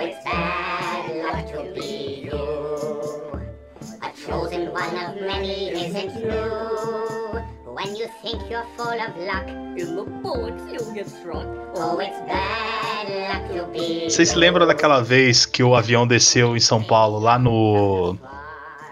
it's bad luck to be you. A chosen one of many isn't new. When you think you're full of luck, in the bullets you'll get struck. Oh, it's bad luck to be Vocês se lembram daquela vez que o avião desceu em São Paulo, lá no, no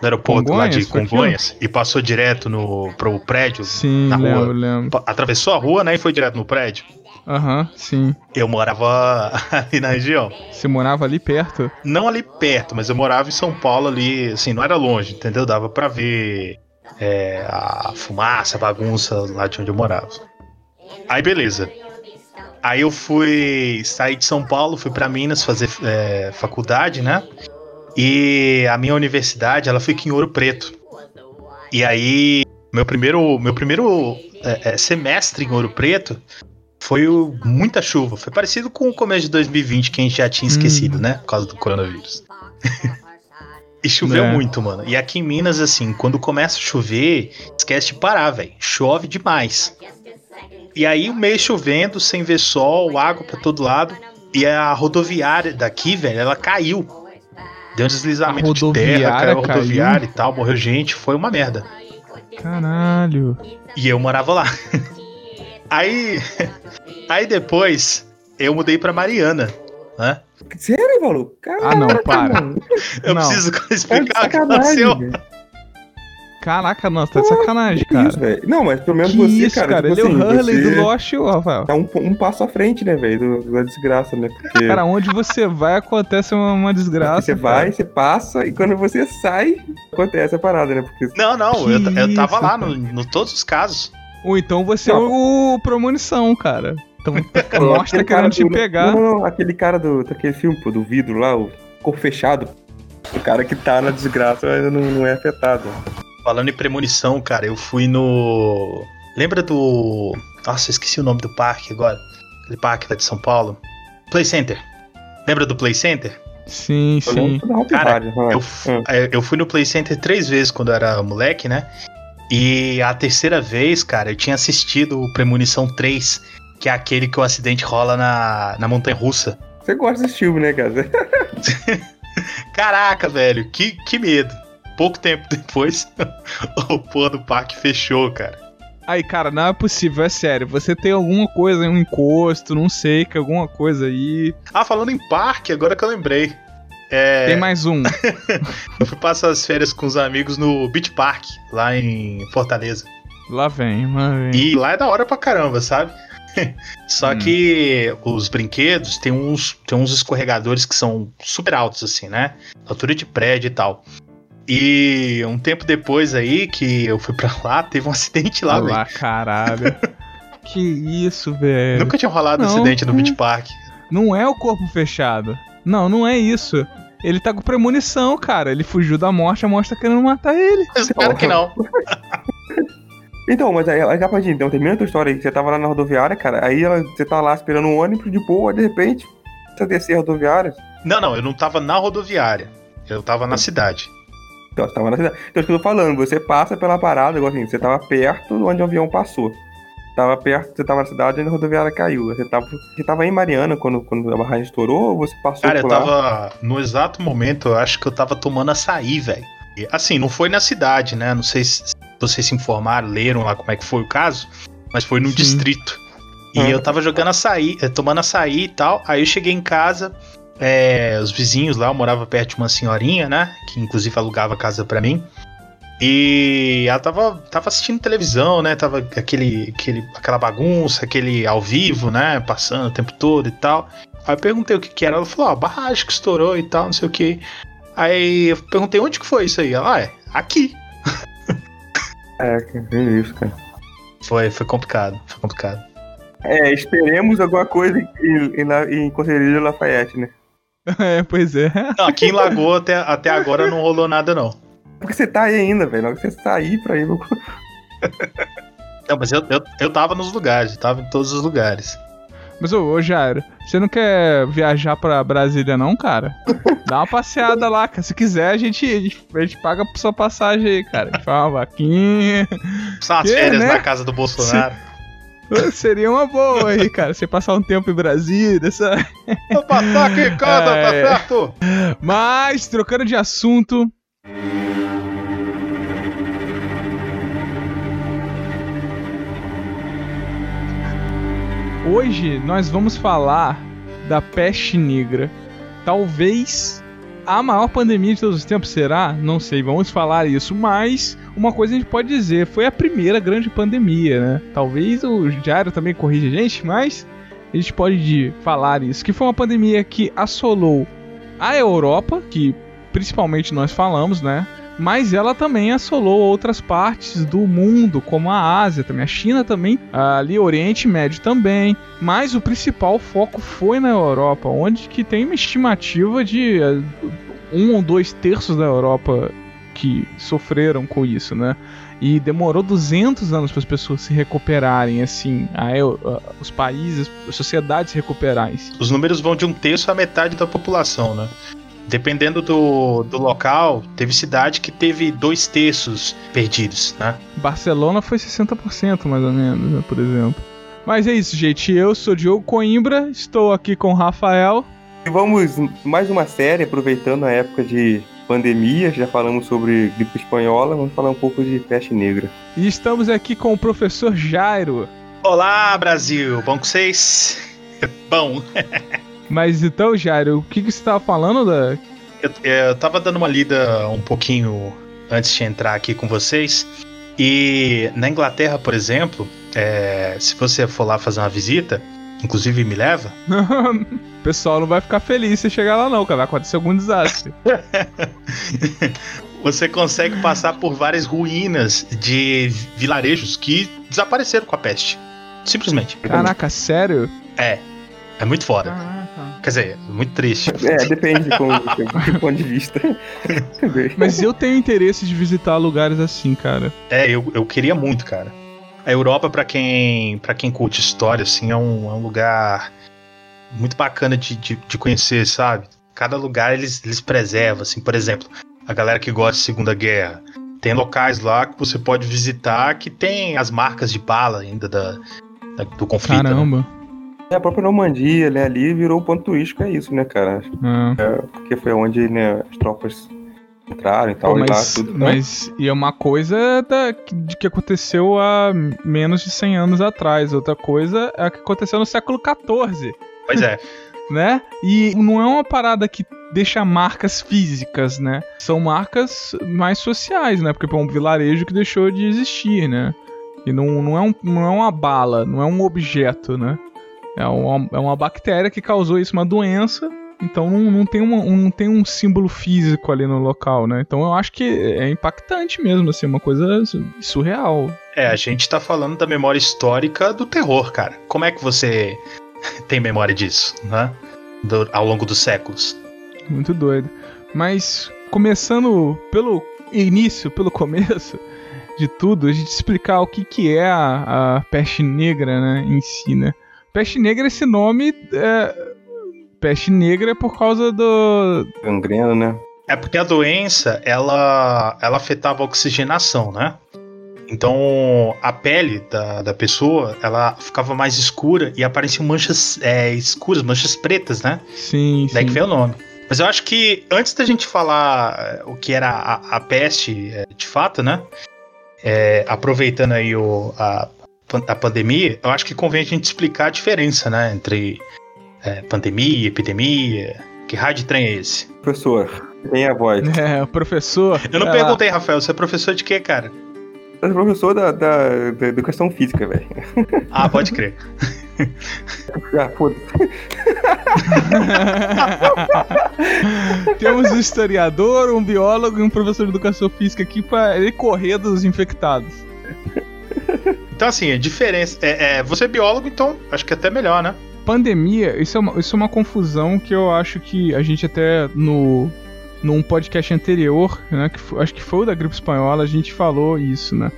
aeroporto lá de Congonhas, Congonhas, e passou direto no, pro prédio? Sim, na rua? lembro, lembro. Atravessou a rua, né, e foi direto no prédio? Aham, sim. Eu morava ali na região. Você morava ali perto? Não ali perto, mas eu morava em São Paulo ali, assim, não era longe, entendeu? Dava pra ver é, a fumaça, a bagunça lá de onde eu morava. Aí beleza. Aí eu fui sair de São Paulo, fui pra Minas fazer é, faculdade, né? E a minha universidade, ela fica em Ouro Preto. E aí, meu primeiro, meu primeiro é, é, semestre em Ouro Preto foi o- muita chuva. Foi parecido com o começo de 2020, que a gente já tinha esquecido, né? Por causa do coronavírus. E choveu É. muito, mano. E aqui em Minas, assim, quando começa a chover, esquece de parar, velho. Chove demais. E aí o mês chovendo, sem ver sol, água pra todo lado. E a rodoviária daqui, velho, ela caiu. Deu um deslizamento de terra, caiu a caiu? rodoviária e tal, morreu gente, foi uma merda. Caralho. E eu morava lá. Aí, aí depois eu mudei pra Mariana, né? Sério, maluco? Caraca, Ah, não, para. mano. Eu Não. preciso Tá explicar o que aconteceu. Caraca, nossa, tá de sacanagem, Que cara. isso, velho? Não, mas pelo menos Que você, isso, cara. cara. tipo Ele é o assim, Hurley do Lost, Rafael. Tá um, um passo à frente, né, velho? Da desgraça, né? Porque Cara, onde você vai acontece uma, uma desgraça. você cara. vai, você passa, e quando você sai, acontece a parada, né? Porque Não, não, eu, eu tava isso, lá no, no todos os casos. Ou então você é Não. o Premonição, cara. Então mostra querendo cara te do- pegar. Não, não, não, aquele cara do, daquele filme, pô, do vidro lá, o corpo fechado. O cara que tá na desgraça ainda não, não é afetado. Falando em premonição, cara, eu fui no. Lembra do. Nossa, eu esqueci o nome do parque agora. Aquele parque lá de São Paulo. Play Center. Lembra do Play Center? Sim, Eu sim. Cara, vai. Eu, f- Hum. é, eu fui no Play Center três vezes quando eu era moleque, né? E a terceira vez, cara, eu tinha assistido o Premonição 3, que é aquele que o acidente rola na, na montanha russa. Você gosta desse filme, né, cara? Caraca, velho, que, que medo. Pouco tempo depois, o pôr do parque fechou, cara. Aí, cara, não é possível, é sério. Você tem alguma coisa, um encosto, não sei, que alguma coisa aí. Ah, falando em parque, agora que eu lembrei. É, Tem mais um. Eu fui passar as férias com os amigos no Beach Park, lá em Fortaleza. Lá vem, lá vem. E lá é da hora pra caramba, sabe? Só Hum. que os brinquedos tem uns, tem uns escorregadores que são super altos, assim, né? Altura de prédio e tal. E um tempo depois aí que eu fui pra lá, teve um acidente lá, velho. lá, caralho. que isso, velho. Nunca tinha rolado Não, acidente no é. Beach Park. Não é o corpo fechado. Não, não é isso. Ele tá com premonição, cara. Ele fugiu da morte, a morte tá querendo matar ele. Eu espero que não. Então, mas aí, aí rapidinho, então termina a tua história aí. Você tava lá na rodoviária, cara. Aí ela, você tá lá esperando um ônibus de boa, de repente, você descer a rodoviária. Não, não, eu não tava na rodoviária. Eu tava na cidade. Então, você tava na cidade. Então, é isso que eu tô falando, você passa pela parada, igual assim, você tava perto de onde o avião passou. Tava perto, você tava na cidade onde a rodoviária caiu. Você tava, você tava em Mariana quando, quando a barragem estourou ou você passou Cara, eu por lá? tava. No exato momento, eu acho que eu tava tomando açaí, velho. E, Assim, não foi na cidade, né? Não sei se vocês se informaram, leram lá como é que foi o caso, mas foi no Sim. distrito. E Ah. eu tava jogando açaí, eh, tomando açaí e tal. Aí eu cheguei em casa, eh, os vizinhos lá, eu morava perto de uma senhorinha, né? Que inclusive alugava a casa pra mim. E ela tava, tava assistindo televisão, né? Tava aquele, aquele, aquela bagunça, aquele ao vivo, né? Passando o tempo todo e tal. Aí eu perguntei o que que era. Ela falou, ó, barragem que estourou e tal, não sei o que. Aí eu perguntei, onde que foi isso aí? Ela, ah, é, aqui. É, cara, é isso, cara. Foi, foi complicado, foi complicado. É, esperemos alguma coisa em, em, em Conselheiro Lafayette, né? É, pois é. Não, aqui em Lagoa até, até agora não rolou nada, não. Porque você tá aí ainda, velho. Logo que você sair pra ir. no- Não, mas eu, eu, eu tava nos lugares, eu tava em todos os lugares. Mas, ô, ô Jairo, você não quer viajar pra Brasília, não, cara? Dá uma passeada lá, cara. Se quiser, a gente, a gente, a gente paga por sua passagem aí, cara. A gente faz uma vaquinha. São as Que, férias né? na casa do Bolsonaro. Seria uma boa aí, cara. Você passar um tempo em Brasília, sabe? Opa, tá aqui, cada, tá É. certo? Mas, trocando de assunto. Hoje nós vamos falar da peste negra. Talvez a maior pandemia de todos os tempos será? Não sei, vamos falar isso. Mas uma coisa a gente pode dizer: foi a primeira grande pandemia, né? Talvez o Jairo também corrija a gente, mas a gente pode falar isso. Que foi uma pandemia que assolou a Europa, que principalmente nós falamos, né? Mas ela também assolou outras partes do mundo, como a Ásia também, a China também, ali Oriente Médio também. Mas o principal foco foi na Europa, onde que tem uma estimativa de eh, um ou dois terços da Europa que sofreram com isso, né? E demorou 200 anos para as pessoas se recuperarem, assim, a a- os países, as sociedades se recuperarem. Os números vão de um terço a metade da população, né? Dependendo do, do local, teve cidade que teve dois terços perdidos, né? Barcelona foi 60% mais ou menos, né, por exemplo. Mas é isso, gente. Eu sou Diogo Coimbra, estou aqui com o Rafael. E vamos, mais uma série, aproveitando a época de pandemia, já falamos sobre gripe espanhola, vamos falar um pouco de peste negra. E estamos aqui com o professor Jairo. Olá, Brasil! Bom com vocês? Bom, Mas então, Jairo, o que, que você estava falando da. eu, eu tava dando uma lida um pouquinho antes de entrar aqui com vocês. E na Inglaterra, por exemplo, é, se você for lá fazer uma visita, inclusive me leva, o pessoal não vai ficar feliz se chegar lá, não, cara. Vai acontecer algum desastre. você consegue passar por várias ruínas de vilarejos que desapareceram com a peste. Simplesmente. Caraca, sério? É. É muito foda. Caraca. Quer dizer, muito triste. É, depende de como, de ponto de vista. Mas eu tenho interesse de visitar lugares assim, cara. É, eu, eu queria muito, cara. A Europa, pra quem para quem curte história, assim, é um, é um lugar muito bacana de, de, de conhecer, sabe? Cada lugar eles, eles preservam, assim, por exemplo, a galera que gosta de Segunda Guerra. Tem locais lá que você pode visitar que tem as marcas de bala ainda da, da- do conflito. né? Caramba. É, a própria Normandia, né, ali virou um ponto turístico, é isso, né, cara? É. Porque foi onde, né, as tropas entraram e tal, Pô, e lá mas, tudo. né? mas e é uma coisa da, que- de que aconteceu há menos de 100 anos atrás. Outra coisa é a que aconteceu no século XIV, Pois é. né? E não é uma parada que deixa marcas físicas, né? São marcas mais sociais, né? Porque é um vilarejo que deixou de existir, né? E não, não, é, um, não é uma bala, não é um objeto, né? É uma, é uma bactéria que causou isso, uma doença. Então não, não, tem uma, um, não tem um símbolo físico ali no local, né? Então eu acho que é impactante mesmo, assim, uma coisa surreal. É, a gente tá falando da memória histórica do terror, cara. Como é que você tem memória disso, né? Do- ao longo dos séculos. Muito doido. Mas começando pelo início, pelo começo de tudo, a gente explicar o que, que é a, a peste negra, né, em si, né? Peste negra, esse nome é... Peste negra é por causa do... Gangrena, né? É porque a doença, ela, ela afetava a oxigenação, né? Então, a pele da, da pessoa, ela ficava mais escura e apareciam manchas é, escuras, manchas pretas, né? Sim, Daí que sim. veio o nome. Mas eu acho que antes da gente falar é, o que era a, a peste é, de fato, né? É, aproveitando aí o, a, a pandemia, eu acho que convém a gente explicar a diferença, né? Entre é, pandemia, epidemia. Que raio de trem é esse? Professor, tem a voz. É, o professor... Eu não lá. perguntei, Rafael, você é professor de quê, cara? Você é professor da, da, da educação física, velho. Ah, pode crer. Ah, foda-se. Temos um historiador, um biólogo e um professor de educação física aqui para ele correr dos infectados. Então, assim, a diferença. É, é, você é biólogo, então acho que é até melhor, né? Pandemia, isso é, uma, isso é uma confusão que eu acho que a gente até no num podcast anterior, né, que foi- acho que foi o da gripe espanhola, a gente falou isso, né?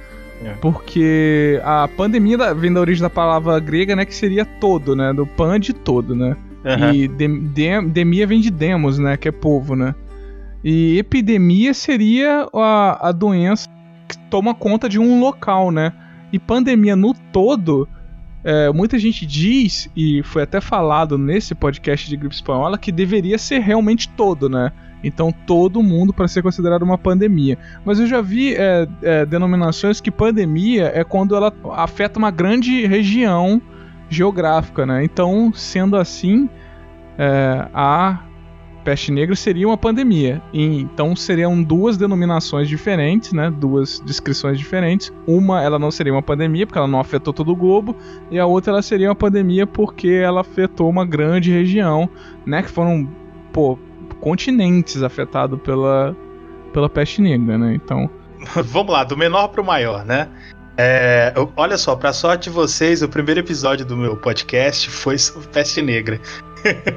É. Porque a pandemia da- vem da origem da palavra grega, né, que seria todo, né, do pan de todo, né? E dem- dem- demia vem de demos, né? Que é povo, né? E epidemia seria a, a doença que toma conta de um local, né? E pandemia no todo é, muita gente diz, e foi até falado nesse podcast de gripe espanhola, que deveria ser realmente todo, né? Então todo mundo para ser considerado uma pandemia. Mas eu já vi é, é, denominações que pandemia é quando ela afeta uma grande região geográfica, né? Então, sendo assim, é, peste negra seria uma pandemia. E, então seriam duas denominações diferentes, né? Duas descrições diferentes. Uma ela não seria uma pandemia porque ela não afetou todo o globo, e a outra ela seria uma pandemia porque ela afetou uma grande região, né? Que foram, pô, continentes afetados pela pela peste negra, né? Então, vamos lá, do menor pro maior, né? É, olha só, pra sorte de vocês, o primeiro episódio do meu podcast foi sobre peste negra.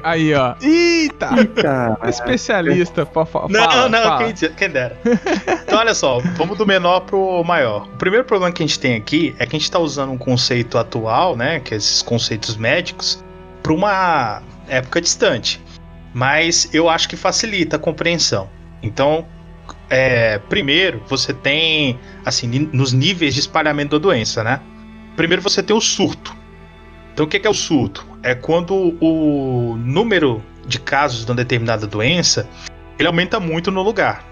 Aí, ó. Eita! Eita Especialista. Fa não, fala, não, fala. Quem, quem dera. Então, olha só, vamos do menor pro maior. O primeiro problema que a gente tem aqui é que a gente está usando um conceito atual, né? Que é esses conceitos médicos, para uma época distante. Mas eu acho que facilita a compreensão. Então, é, primeiro, você tem, assim, nos níveis de espalhamento da doença, né? Primeiro você tem o surto. Então, o que é, o surto? É quando o número de casos de uma determinada doença ele aumenta muito no lugar.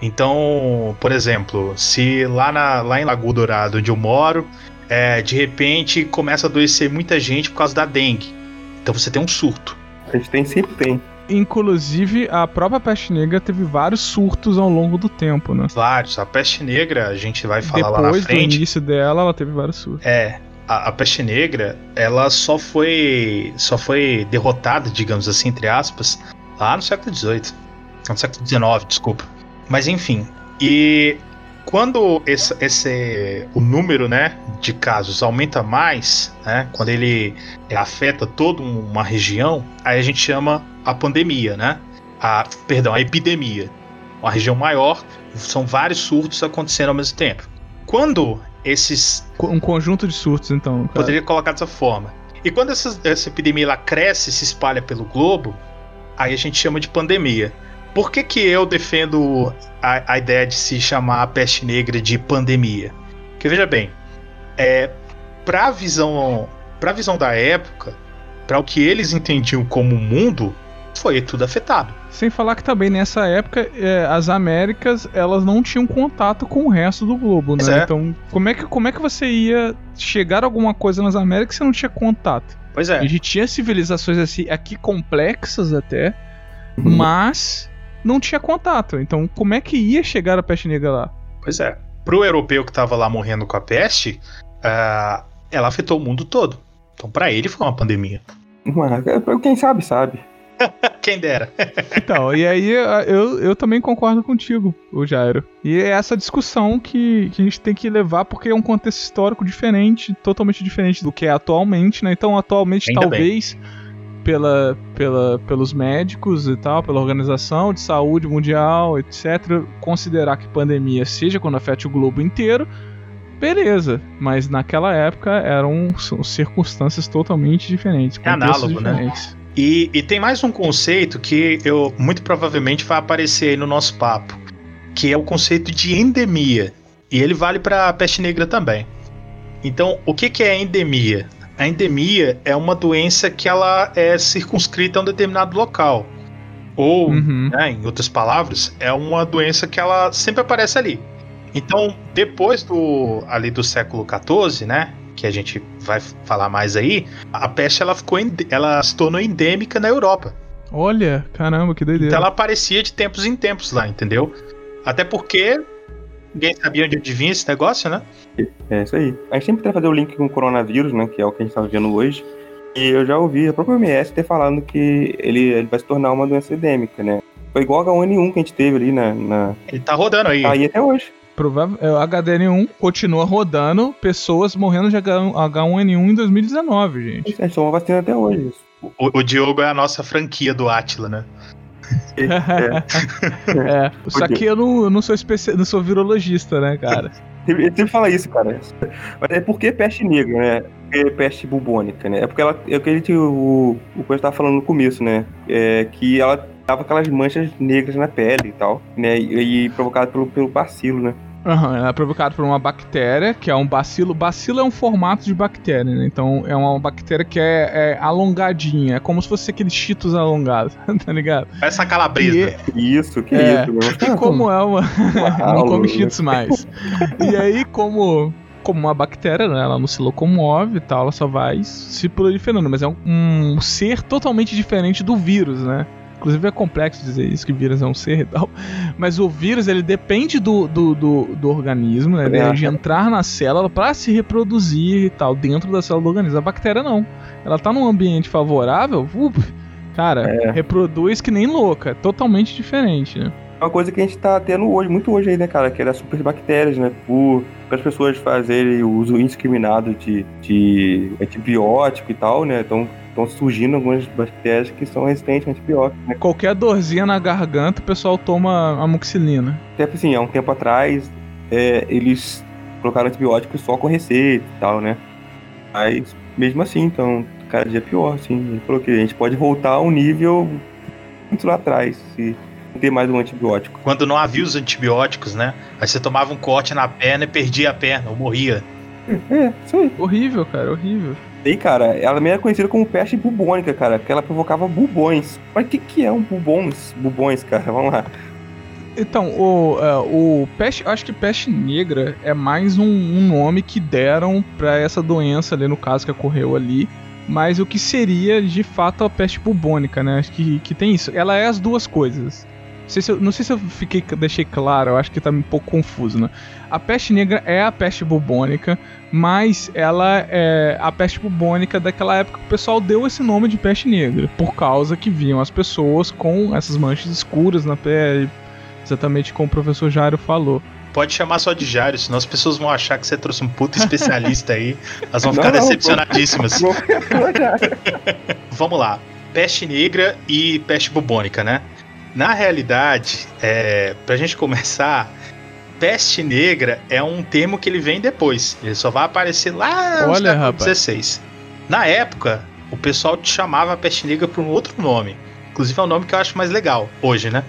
Então, por exemplo, se lá, na, lá em Lagoa Dourado, onde eu moro, é, de repente começa a adoecer muita gente por causa da dengue. Então você tem um surto. A gente tem, sempre tem. Inclusive, a própria peste negra teve vários surtos ao longo do tempo, né? Vários. A peste negra, a gente vai falar Depois, lá na frente. Depois do início dela, ela teve vários surtos. É a, a, peste negra, ela só foi só foi derrotada, digamos assim, entre aspas, lá no século XVIII. No século XIX, desculpa. Mas enfim, e quando esse, esse o número né, de casos aumenta mais, né, quando ele afeta toda uma região, aí a gente chama a pandemia, né? A, perdão, a epidemia. Uma região maior, são vários surtos acontecendo ao mesmo tempo. Quando esses. Um conjunto de surtos, então. Cara. Poderia colocar dessa forma. E quando essa, essa epidemia ela cresce e se espalha pelo globo, aí a gente chama de pandemia. Por que, que eu defendo a, a ideia de se chamar a peste negra de pandemia? Porque veja bem, é, para a visão, pra visão da época, para o que eles entendiam como mundo, foi tudo afetado. Sem falar que também nessa época é, as Américas elas não tinham contato com o resto do globo, né? É. Então como é que como é que você ia chegar a alguma coisa nas Américas se não tinha contato? Pois é. A gente tinha civilizações assim aqui complexas até, uhum. mas não tinha contato. Então como é que ia chegar a peste negra lá? Pois é. Pro europeu que estava lá morrendo com a peste, uh, ela afetou o mundo todo. Então para ele foi uma pandemia. Mano, quem sabe sabe. Quem dera. então, e aí eu, eu também concordo contigo, o Jairo. E é essa discussão que, que a gente tem que levar, porque é um contexto histórico diferente, totalmente diferente do que é atualmente, né? Então, atualmente, Ainda talvez. Pela, pela, pelos médicos e tal, pela Organização de Saúde Mundial, etc., considerar que pandemia seja quando afete o globo inteiro, beleza. Mas naquela época eram circunstâncias totalmente diferentes. É análogo, né? diferentes. né? E, e, tem mais um conceito que eu muito provavelmente vai aparecer aí no nosso papo, que é o conceito de endemia. E ele vale para a peste negra também. Então, o que, que é endemia? A endemia é uma doença que ela é circunscrita a um determinado local. Ou, uhum. né, em outras palavras, é uma doença que ela sempre aparece ali. Então, depois do ali do século XIV, né, que a gente vai falar mais aí, a peste ela ficou ela se tornou endêmica na Europa. Olha, caramba, que doideira. Então ela aparecia de tempos em tempos lá, entendeu? Até porque ninguém sabia onde vinha esse negócio, né? É isso aí. A gente sempre tenta fazer o link com o coronavírus, né? Que é o que a gente tá vendo hoje. E eu já ouvi a própria OMS ter falando que ele, ele vai se tornar uma doença endêmica, né? Foi igual a H1N1 que a gente teve ali na. na... Ele tá rodando aí. Tá aí até hoje. Provável, é, o HDN1 continua rodando, pessoas morrendo de H1N1 em 2019, gente. É só uma vacina até hoje. O, o Diogo é a nossa franquia do Atila, né? é. é. Só que eu não, eu não sou especi... não sou virologista, né, cara? Ele sempre fala isso, cara. Mas é porque peste negra, né? É peste bubônica, né? É porque ela. É o que a gente. O, o que eu estava falando no começo, né? É que ela tava aquelas manchas negras na pele e tal, né? E, e provocado pelo, pelo bacilo, né? Aham, ela é provocada por uma bactéria, que é um bacilo. Bacilo é um formato de bactéria, né? Então é uma bactéria que é, é alongadinha. É como se fosse aqueles cheetos alongados, tá ligado? Parece uma calabresa. E- Isso, que É, isso. Meu. E como é uma. não Uau, come né? cheetos mais. E aí, como. Como uma bactéria, né? Ela não se locomove e tal, ela só vai se proliferando. Mas é um, um ser totalmente diferente do vírus, né? Inclusive é complexo dizer isso, que vírus é um ser e tal. Mas o vírus, ele depende do, do, do, do organismo, né? É. De entrar na célula para se reproduzir e tal, dentro da célula do organismo. A bactéria não. Ela tá num ambiente favorável, up, cara, É. reproduz que nem louca. É totalmente diferente, né? É uma coisa que a gente tá tendo hoje, muito hoje aí, né, cara? Que é das superbactérias, né? Por as pessoas fazerem o uso indiscriminado de, de antibiótico e tal, né? Então estão surgindo algumas bactérias que são resistentes a antibiótico, né? Qualquer dorzinha na garganta, o pessoal toma amoxicilina. Até assim, há um tempo atrás, é, eles colocaram antibiótico só com receita e tal, né? Mas mesmo assim, então, cada dia é pior, assim. Ele falou que a gente pode voltar a um nível muito lá atrás, se não ter mais um antibiótico. Quando não havia os antibióticos, né? Aí você tomava um corte na perna e perdia a perna, ou morria. É, isso aí. Horrível, cara, horrível. Aí, cara, ela também era conhecida como peste bubônica, cara, porque ela provocava bubões. Mas o que, que é um bubões? Bubões, cara, vamos lá. Então, o, é, o peste, acho que peste negra é mais um, um nome que deram pra essa doença ali, no caso que ocorreu ali. Mas o que seria de fato a peste bubônica, né? Acho que, que tem isso. Ela é as duas coisas. Não sei, se eu, não sei se eu fiquei, deixei claro, eu acho que tá um pouco confuso, né? A peste negra é a peste bubônica, mas ela é a peste bubônica daquela época que o pessoal deu esse nome de peste negra, por causa que viam as pessoas com essas manchas escuras na pele, exatamente como o professor Jairo falou. Pode chamar só de Jário, senão as pessoas vão achar que você trouxe um puto especialista aí. Elas vão ficar Não, não, decepcionadíssimas. Não, Vamos lá. Peste negra e peste bubônica, né? Na realidade, é, pra gente começar, peste negra é um termo que ele vem depois. Ele só vai aparecer lá no século. XVI. Na época, o pessoal te chamava peste negra por um outro nome. Inclusive é um nome que eu acho mais legal hoje, né?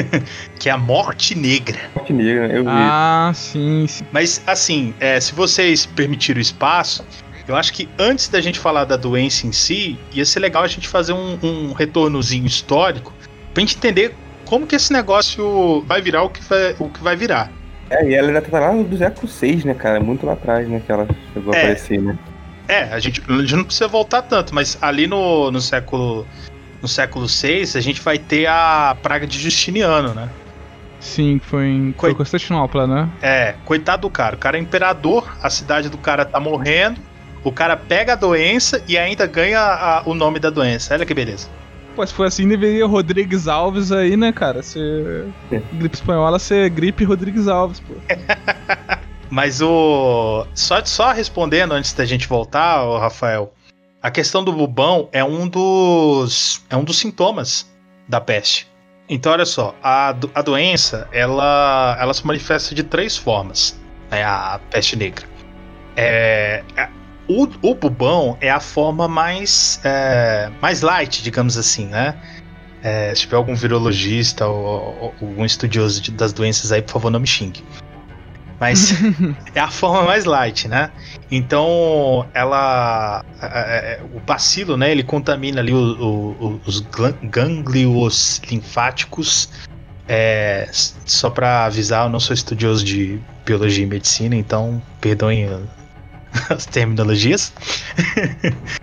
que é a morte negra. Morte negra, eu vi. Ah, sim, sim. Mas assim, é, se vocês permitirem o espaço, eu acho que antes da gente falar da doença em si, ia ser legal a gente fazer um, um retornozinho histórico pra gente entender como que esse negócio vai virar o que vai, o que vai virar. É, e ela ainda tá lá do século VI, né, cara? Muito lá atrás, né, que ela chegou a É. aparecer, né? É, a gente, a gente não precisa voltar tanto, mas ali no, no século no século VI, a gente vai ter a praga de Justiniano, né? Sim, foi em foi Constantinopla, né? É, coitado do cara. O cara é imperador, a cidade do cara tá morrendo, o cara pega a doença e ainda ganha a- o nome da doença. Olha que beleza. Pô, se for assim, deveria Rodrigues Alves aí, né, cara? Ser É. gripe espanhola ser gripe Rodrigues Alves, pô. Mas o. Só, só respondendo antes da gente voltar, Rafael, a questão do bubão é um dos. é um dos sintomas da peste. Então, olha só, a, do- a doença ela, ela se manifesta de três formas, né, a peste negra. É- o, o bubão é a forma mais, é, mais light, digamos assim, né? É, se tiver algum virologista ou, ou algum estudioso de- das doenças aí, por favor, não me xingue. Mas é a forma mais light, né? Então, ela. é, é, o bacilo, né? Ele contamina ali o- o- os gânglios linfáticos. É, só pra avisar, eu não sou estudioso de biologia e medicina, então perdoem as terminologias.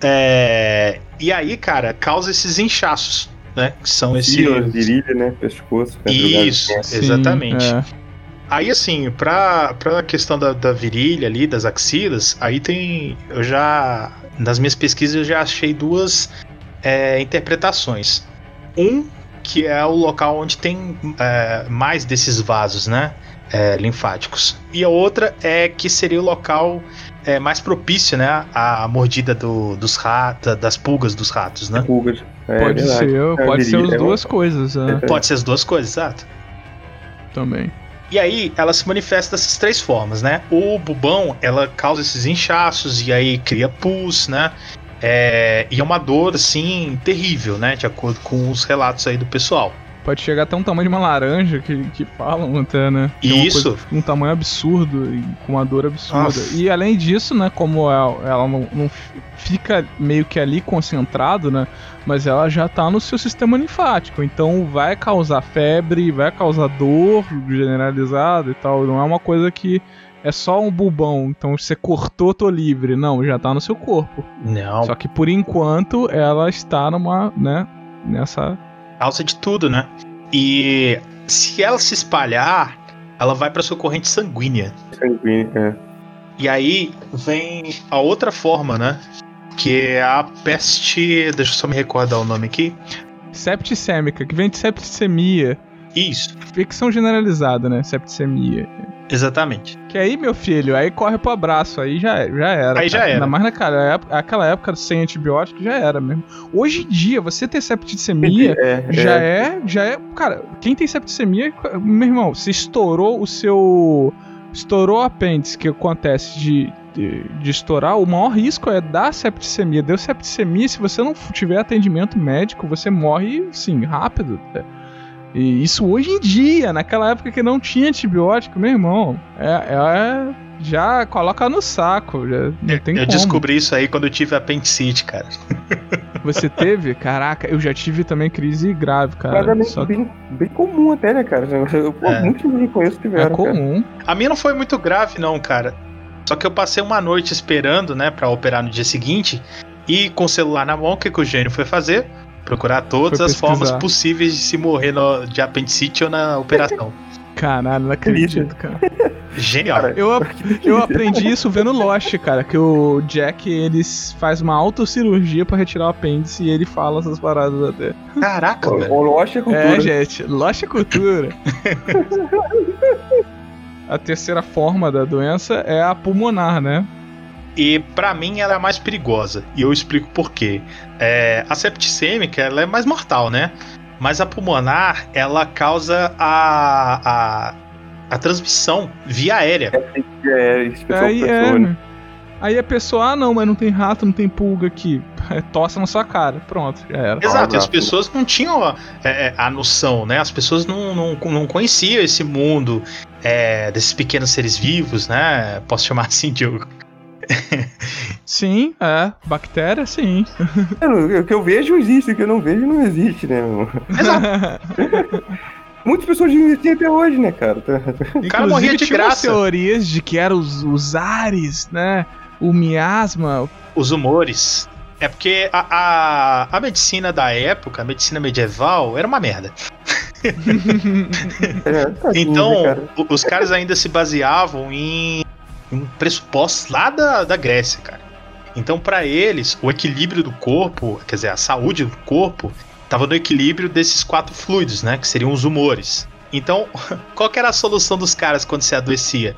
É, e aí, cara, causa esses inchaços, né? Que são esses. Virilha, né? Pescoço. Isso, lugar- Sim, exatamente. é. Aí, assim, pra, pra questão da, da virilha ali, das axilas, aí tem. Eu já. Nas minhas pesquisas eu já achei duas é, interpretações. Um, que é o local onde tem é, mais desses vasos, né? É, linfáticos. E a outra é que seria o local é, mais propício, né? À mordida do- dos ratos, das pulgas dos ratos, né? Pulgas. É, pode verdade. ser, É, pode ser as é duas coisas, é, É. Pode ser as duas coisas, exato. também. E aí, ela se manifesta dessas três formas, né? O bubão, ela causa esses inchaços e aí cria pus, né? É, e é uma dor, assim, terrível, né? De acordo com os relatos aí do pessoal. Pode chegar até um tamanho de uma laranja que, que falam até, né? Que é uma Isso. coisa um tamanho absurdo e com uma dor absurda. Nossa. E além disso, né, como ela, ela não, não fica meio que ali concentrado, né? Mas ela já tá no seu sistema linfático. Então vai causar febre, vai causar dor generalizada e tal. Não é uma coisa que é só um bubão. Então você cortou, tô livre. Não, já tá no seu corpo. Não, Só que por enquanto ela está numa, né, nessa causa de tudo, né? E se ela se espalhar, ela vai pra sua corrente sanguínea. Sanguíneo, é. E aí vem a outra forma, né? Que é a peste. Deixa eu só me recordar o nome aqui. septicêmica, que vem de septicemia. Isso, Infecção generalizada, né? Septicemia. exatamente. Que aí, meu filho, aí corre pro abraço, aí já, já era. Aí já cara. era. Ainda mais naquela época, aquela época sem antibiótico já era mesmo. Hoje em dia, você ter septicemia É, já é, já é, cara, quem tem septicemia, meu irmão, você estourou o seu estourou o apêndice, que acontece de, de, de estourar, o maior risco é dar septicemia. Deu septicemia, se você não tiver atendimento médico, você morre, sim, rápido. né? E isso hoje em dia, naquela época que não tinha antibiótico, meu irmão, é, é- já coloca no saco, já não tem eu como. descobri isso aí quando eu tive apendicite, cara. Você teve? Caraca, eu já tive também crise grave, Mas é cara. bem, Só bem, bem comum até, né, cara? Eu, pô, É. Muitos que eu conheço é tiveram. cara. comum. A minha não foi muito grave, não, cara. Só que eu passei uma noite esperando, né, pra operar no dia seguinte. E com o celular na mão, o que, que o gênio foi fazer? Procurar todas as formas possíveis de se morrer no- de apendicite ou na operação. Caralho, não acredito, cara. Genial. Eu, eu aprendi isso vendo Lost, cara, que o Jack, eles faz uma autocirurgia pra retirar o apêndice e ele fala essas paradas até. Caraca, o, velho. o Lost é cultura. É, gente, Lost é cultura. a terceira forma da doença é a pulmonar, né? E pra mim ela é a mais perigosa. E eu explico por quê. É, a septicêmica ela é mais mortal, né? Mas a pulmonar ela causa a, a, a transmissão via aérea. É, esse pessoal Aí é, né? Aí a pessoa, ah não, mas não tem rato, não tem pulga aqui. É, tosse na sua cara. Pronto, já era. Exato, e as pessoas não tinham a, é, a noção, né? As pessoas não, não, não conheciam esse mundo é, desses pequenos seres vivos, né? Posso chamar assim, Diogo? Sim, é. Bactéria, sim. É, O que eu vejo existe, o que eu não vejo não existe, né, meu? Muitas pessoas existem até hoje, né, cara? Tá- O cara morria de graça. teorias de que eram os, os ares, né? O miasma. Os humores. É porque a, a, a medicina da época, a medicina medieval, era uma merda. É, Então, né, cara? o- os caras ainda se baseavam em pressupostos lá da, da Grécia, cara. Então, pra eles, o equilíbrio do corpo, quer dizer, a saúde do corpo, estava no equilíbrio desses quatro fluidos, né? Que seriam os humores. Então, qual que era a solução dos caras quando você adoecia?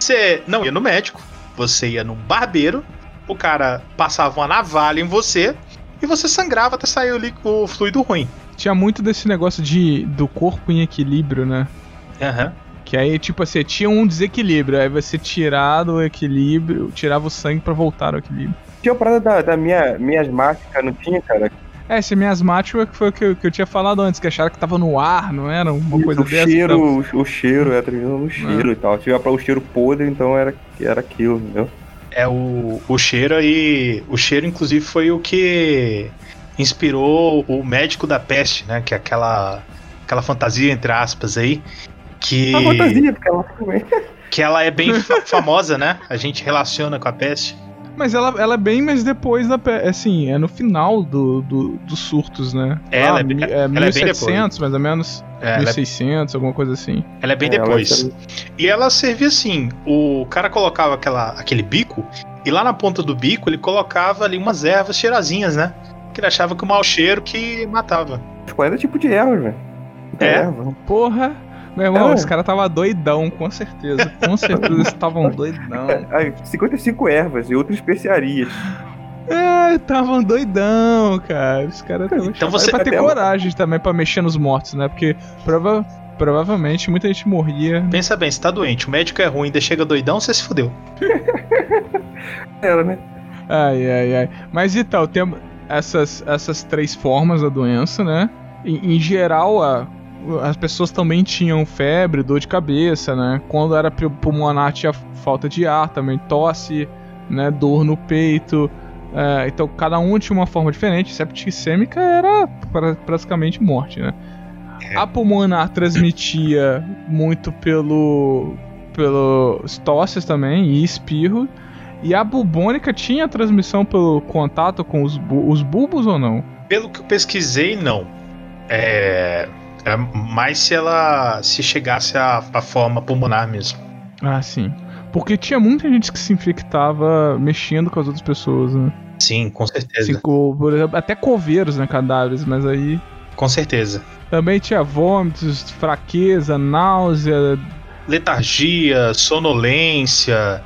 Você não ia no médico, você ia num barbeiro, o cara passava uma navalha em você e você sangrava até sair o, líquido- o fluido ruim. Tinha muito desse negócio de do corpo em equilíbrio, né? Aham. Que aí, tipo assim, tinha um desequilíbrio. Aí você tirava o equilíbrio, tirava o sangue pra voltar ao equilíbrio. Tinha a parada da, da minha, minha asmática, não tinha, cara? É, esse miasmático é que foi o que eu, que eu tinha falado antes, que acharam que tava no ar, não era? Uma coisa o dessa. então. cheiro, tava- o, o cheiro, é, transmissão no cheiro e tal. Tinha pra o cheiro podre, então era, era aquilo, entendeu? É o, o cheiro aí. O cheiro, inclusive, foi o que inspirou o médico da peste, né? Que é aquela, aquela fantasia, entre aspas, aí. Que, A fantasia, porque ela também. que ela é bem fa- famosa, né? A gente relaciona com a peste. Mas ela, ela é bem mais depois da. pe- Assim, é no final do, do, dos surtos, né? É, ela é bem- mi- ela é bem 1700, mais ou menos. É, ela, é, 1600, alguma coisa assim. ela é bem É, ela depois. era- E ela servia assim: o cara colocava aquela, aquele bico, e lá na ponta do bico ele colocava ali umas ervas cheirosinhas, né? Que ele achava que o mau cheiro que matava. Os 40 tipos de ervas, velho. É? Erva. Porra! Meu irmão, É. os caras tava doidão, com certeza. Com certeza eles estavam doidão. Aí, 55 ervas e outras especiarias. É, estavam doidão, cara. Os caras tavam Então você- É pra ter até- coragem também pra mexer nos mortos, né? Porque prova, provavelmente muita gente morria. Pensa bem, você tá doente, o médico é ruim, ainda chega doidão, você se fudeu. Era, né? Ai, ai, ai. Mas e tal, tem essas, essas três formas da doença, né? em, em geral, a, as pessoas também tinham febre, dor de cabeça, né? Quando era pulmonar tinha falta de ar, também tosse, né? Dor no peito. É, então cada um tinha uma forma diferente. Septicêmica era pra, praticamente morte, né? É. A pulmonar transmitia muito pelo pelo tosse também e espirro. E a bubônica tinha transmissão pelo contato com os, bu os bulbos ou não? Pelo que eu pesquisei, não. É, é mais se ela se chegasse à, à forma pulmonar mesmo. Ah, sim. Porque tinha muita gente que se infectava mexendo com as outras pessoas, né? Sim, com certeza. Assim, co- por exemplo, até coveiros, né? Cadáveres, mas aí. Com certeza. Também tinha vômitos, fraqueza, náusea. Letargia, sonolência,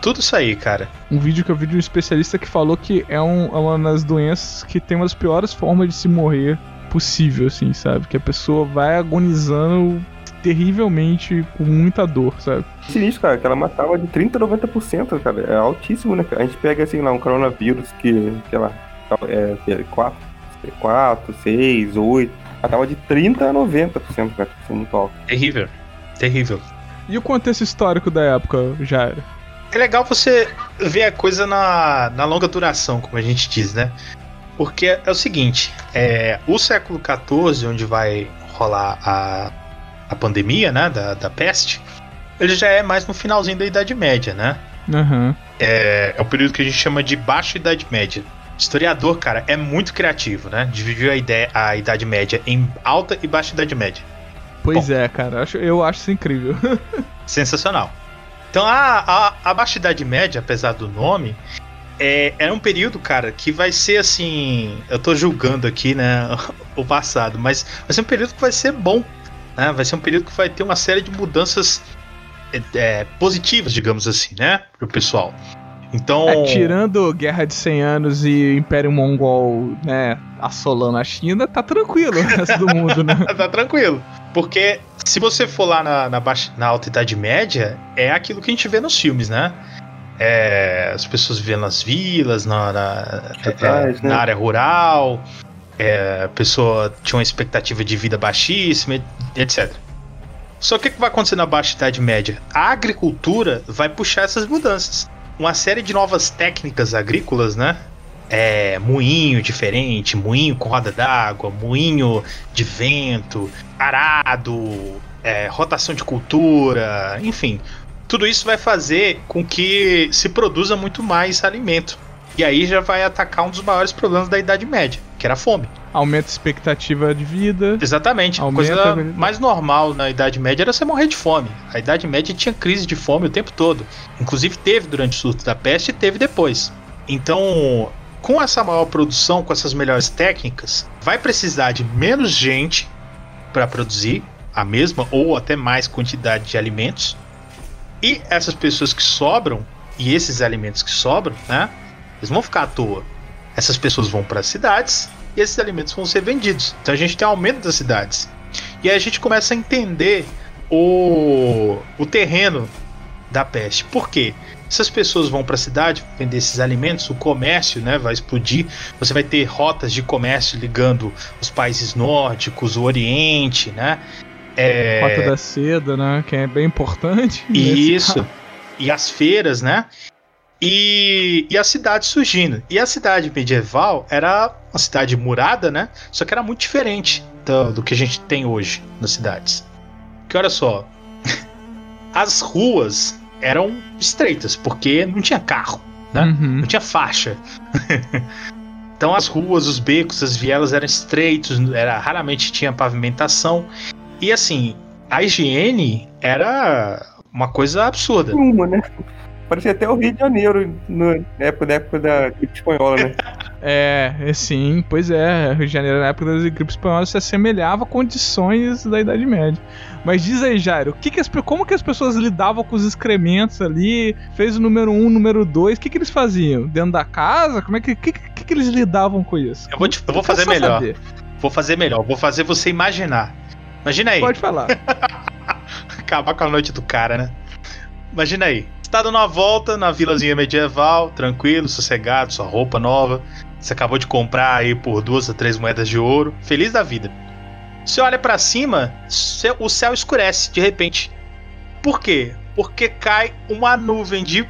tudo isso aí, cara. Um vídeo que eu vi de um especialista que falou que é, um, é uma das doenças que tem uma das piores formas de se morrer possível, assim, sabe? Que a pessoa vai agonizando terrivelmente com muita dor, sabe? Sinistro, cara, que ela matava de 30% a 90%, cara. É altíssimo, né? cara? A gente pega, assim, lá, um coronavírus que, que ela é, que é 4, 4, 6, 8. Ela tava de 30% a 90%, cara. Isso é muito alto. Terrível. Terrível. E o contexto histórico da época, Jairo? É legal você ver a coisa na, na longa duração, como a gente diz, né? Porque é o seguinte, é, o século XIV, onde vai rolar a, a pandemia, né, da, da peste, ele já é mais no finalzinho da Idade Média, né? Aham. É, é o período que a gente chama de Baixa Idade Média. Historiador, cara, é muito criativo, né? Dividiu a, ideia, a Idade Média em Alta e Baixa Idade Média. Pois é, cara. acho- Eu acho isso incrível. Sensacional. Então a, a, a Baixa Idade Média, apesar do nome, é, é um período, cara, que vai ser assim. Eu tô julgando aqui, né, o passado, mas vai ser um período que vai ser bom. Né? Vai ser um período que vai ter uma série de mudanças é, é, positivas, digamos assim, né? Pro pessoal. Então. É, tirando Guerra de 100 Anos e Império Mongol, né, assolando a China, tá tranquilo o resto do mundo, né? tá tranquilo. Porque se você for lá na, na, baixa, na Alta Idade Média, é aquilo que a gente vê nos filmes, né? É, as pessoas vivendo nas vilas, na, na, é, né? na área rural, é, a pessoa tinha uma expectativa de vida baixíssima, etc. Só que o que vai acontecer na Baixa Idade Média? A agricultura vai puxar essas mudanças. Uma série de novas técnicas agrícolas, né? É, moinho diferente, moinho com roda d'água, moinho de vento, arado, é, rotação de cultura, enfim. Tudo isso vai fazer com que se produza muito mais alimento. E aí já vai atacar um dos maiores problemas da Idade Média, que era a fome. Aumenta a expectativa de vida. Exatamente. A Aumenta coisa a mais normal na Idade Média era você morrer de fome. A Idade Média tinha crise de fome o tempo todo. Inclusive teve durante o surto da peste e teve depois. Então, com essa maior produção, com essas melhores técnicas, vai precisar de menos gente para produzir a mesma ou até mais quantidade de alimentos. E essas pessoas que sobram e esses alimentos que sobram, né? Eles vão ficar à toa. Essas pessoas vão para as cidades e esses alimentos vão ser vendidos. Então a gente tem um aumento das cidades. E aí a gente começa a entender o, o terreno da peste. Por quê? Essas pessoas vão para a cidade vender esses alimentos, o comércio né, vai explodir. Você vai ter rotas de comércio ligando os países nórdicos, o Oriente, né? É, Rota da seda, né? Que é bem importante. isso. caso. E as feiras, né? E, e a cidade surgindo. E a cidade medieval era uma cidade murada, né? Só que era muito diferente do, do que a gente tem hoje nas cidades. Que olha só, as ruas eram estreitas, porque não tinha carro, né? Uhum. não tinha faixa. então as ruas, os becos, as vielas eram estreitos, era, raramente tinha pavimentação. E assim, a higiene era uma coisa absurda. Uma, né? Parecia até o Rio de Janeiro no, na época, na época da gripe espanhola, né? É, é, sim, pois é. Rio de Janeiro, na época das gripes espanholas, se assemelhava a condições da Idade Média. Mas diz aí, Jairo, o que que as como que as pessoas lidavam com os excrementos ali? Fez o número um, número dois, o que que eles faziam? Dentro da casa? Como é que, que, que, que eles lidavam com isso? Eu vou, te- eu vou fazer melhor. saber. Vou fazer melhor. Vou fazer você imaginar. Imagina aí. Pode falar. Acabar com a noite do cara, né? Imagina aí. Você tá dando uma volta na vilazinha medieval, tranquilo, sossegado, sua roupa nova. Você acabou de comprar aí por duas a três moedas de ouro. Feliz da vida. Você olha pra cima, o céu escurece de repente. Por quê? Porque cai uma nuvem de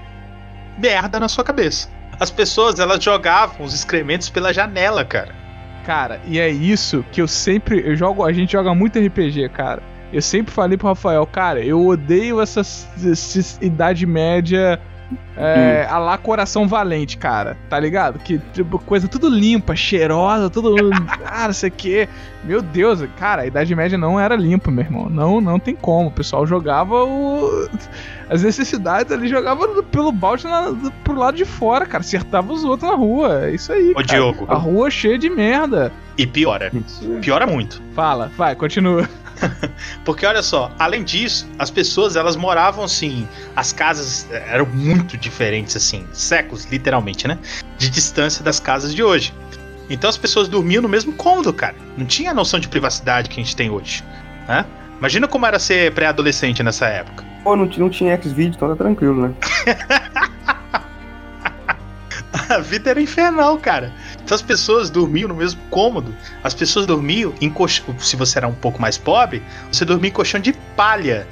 merda na sua cabeça. As pessoas, elas jogavam os excrementos pela janela, cara. Cara, e é isso que eu sempre. Eu jogo, a gente joga muito RPG, cara. Eu sempre falei pro Rafael, cara, eu odeio essa, essa Idade Média é, a lá Coração Valente, cara. Tá ligado? Que tipo, coisa tudo limpa, cheirosa, tudo. ah, não sei o que. Meu Deus, cara, a Idade Média não era limpa, meu irmão. Não, não tem como. O pessoal jogava o. As necessidades ali, jogava pelo balde na, pro lado de fora, cara. Acertava os outros na rua. É isso aí. Ô, cara. Diogo. A rua cheia de merda. E piora. Piora muito. Fala, vai, continua. Porque olha só, além disso, as pessoas elas moravam assim, as casas eram muito diferentes assim, séculos literalmente, né? De distância das casas de hoje. Então as pessoas dormiam no mesmo cômodo, cara. Não tinha a noção de privacidade que a gente tem hoje, né? Imagina como era ser pré-adolescente nessa época. Pô, não, não tinha X-Video, então tá tranquilo, né? A vida era infernal, cara. Então as pessoas dormiam no mesmo cômodo. As pessoas dormiam em colchão. Se você era um pouco mais pobre, você dormia em colchão de palha.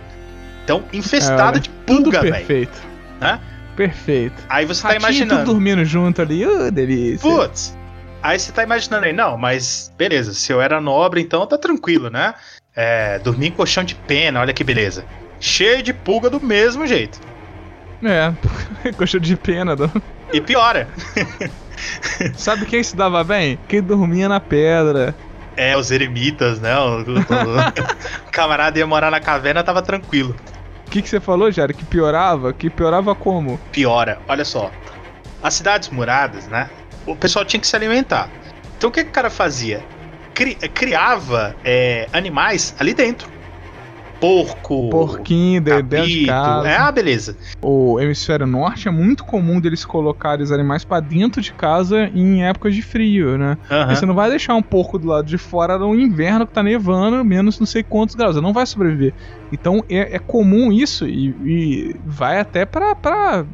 Então, infestado É, de pulga, velho. perfeito. Hã? Perfeito. Aí você tá Ratinho imaginando. tudo dormindo junto ali, ô, delícia. Putz. Aí você tá imaginando aí, não, mas beleza, se eu era nobre, então tá tranquilo, né? É, dormir em colchão de pena, olha que beleza. Cheio de pulga do mesmo jeito. É, coxa de pena. não. E piora. Sabe quem se dava bem? Quem dormia na pedra. É, os eremitas, né? O, camarada ia morar na caverna, tava tranquilo. O que, que você falou, Jário? Que piorava? Que piorava como? Piora, olha só. As cidades muradas, né? O pessoal tinha que se alimentar. Então o que, que o cara fazia? Cri- criava é, animais ali dentro. Porco. Porquinho de- dentro de casa. É, ah, beleza. O hemisfério norte é muito comum deles colocarem os animais pra dentro de casa em épocas de frio, né? Porque Você não vai deixar um porco do lado de fora no inverno que tá nevando, menos não sei quantos graus. Ele não vai sobreviver. Então é, é comum isso e, e vai até pra, pra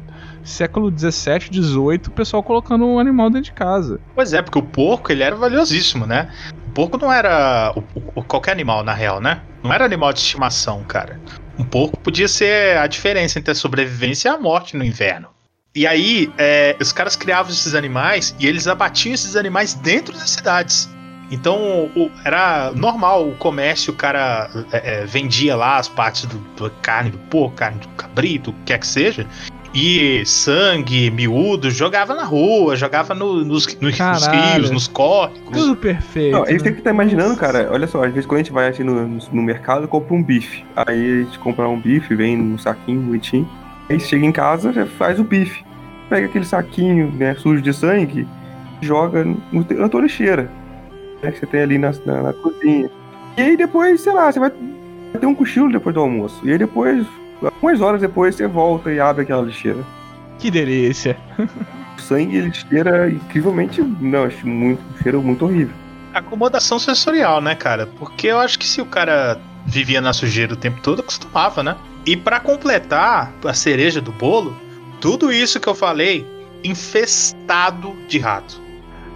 século 17, 18, o pessoal colocando um animal dentro de casa. Pois é, porque o porco ele era valiosíssimo, né? Porco não era o- o- qualquer animal, na real, né? Não era animal de estimação, cara. Um porco podia ser a diferença entre a sobrevivência e a morte no inverno. E aí, é, os caras criavam esses animais e eles abatiam esses animais dentro das cidades. Então, o- era normal o comércio, o cara é, é, vendia lá as partes do, do carne do porco, carne do cabrito, o que quer que seja. E sangue, miúdo, jogava na rua, jogava no- nos, nos Caralho. rios, nos córregos. Tudo perfeito. Não, a gente né? tem que estar imaginando, cara. Olha só, às vezes quando a gente vai assim no, no mercado, compra um bife. Aí a gente compra um bife, vem num saquinho bonitinho. Aí chega em casa, já faz o bife. Pega aquele saquinho, né, sujo de sangue, joga no, na tua lixeira. Né, que você tem ali na, na, na cozinha. E aí depois, sei lá, você vai ter um cochilo depois do almoço. E aí depois, algumas horas depois, você volta e abre aquela lixeira. Que delícia. O sangue ele cheira incrivelmente. Não, acho muito. Cheiro muito horrível. Acomodação sensorial, né, cara? Porque eu acho que se o cara vivia na sujeira o tempo todo, acostumava, né? E pra completar a cereja do bolo, tudo isso que eu falei, infestado de rato.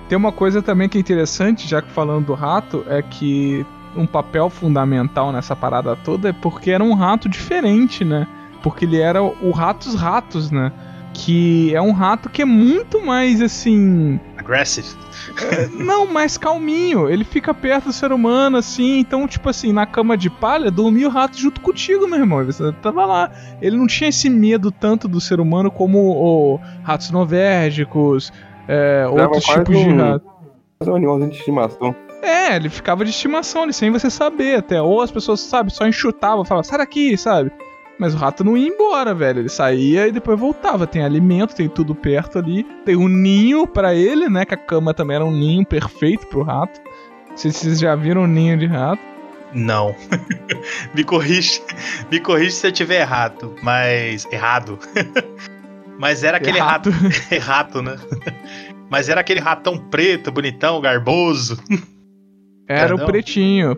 Tem uma coisa também que é interessante, já que falando do rato, é que um papel fundamental nessa parada toda é porque era um rato diferente, né? Porque ele era o rato dos ratos, né? Que é um rato que é muito mais assim. Aggressive. Não, mais calminho. Ele fica perto do ser humano, assim. Então, tipo assim, na cama de palha, dormia o rato junto contigo, meu irmão. Você tava lá. Ele não tinha esse medo tanto do ser humano como o ratos novérgicos, é, outros tipos de um- rato. Mas é um animalzinho de estimação. É, ele ficava de estimação ali, sem você saber até. Ou as pessoas, sabe, só enxutavam, falavam, sai daqui, sabe? Mas o rato não ia embora, velho. Ele saía e depois voltava. Tem alimento, tem tudo perto ali. Tem um ninho pra ele, né? Que a cama também era um ninho perfeito pro rato. Não sei se vocês já viram um ninho de rato. Não. me corrige, me corrige se eu tiver errado, mas errado. mas era aquele rato, rato, né? mas era aquele ratão preto, bonitão, garboso. Era Perdão. o pretinho.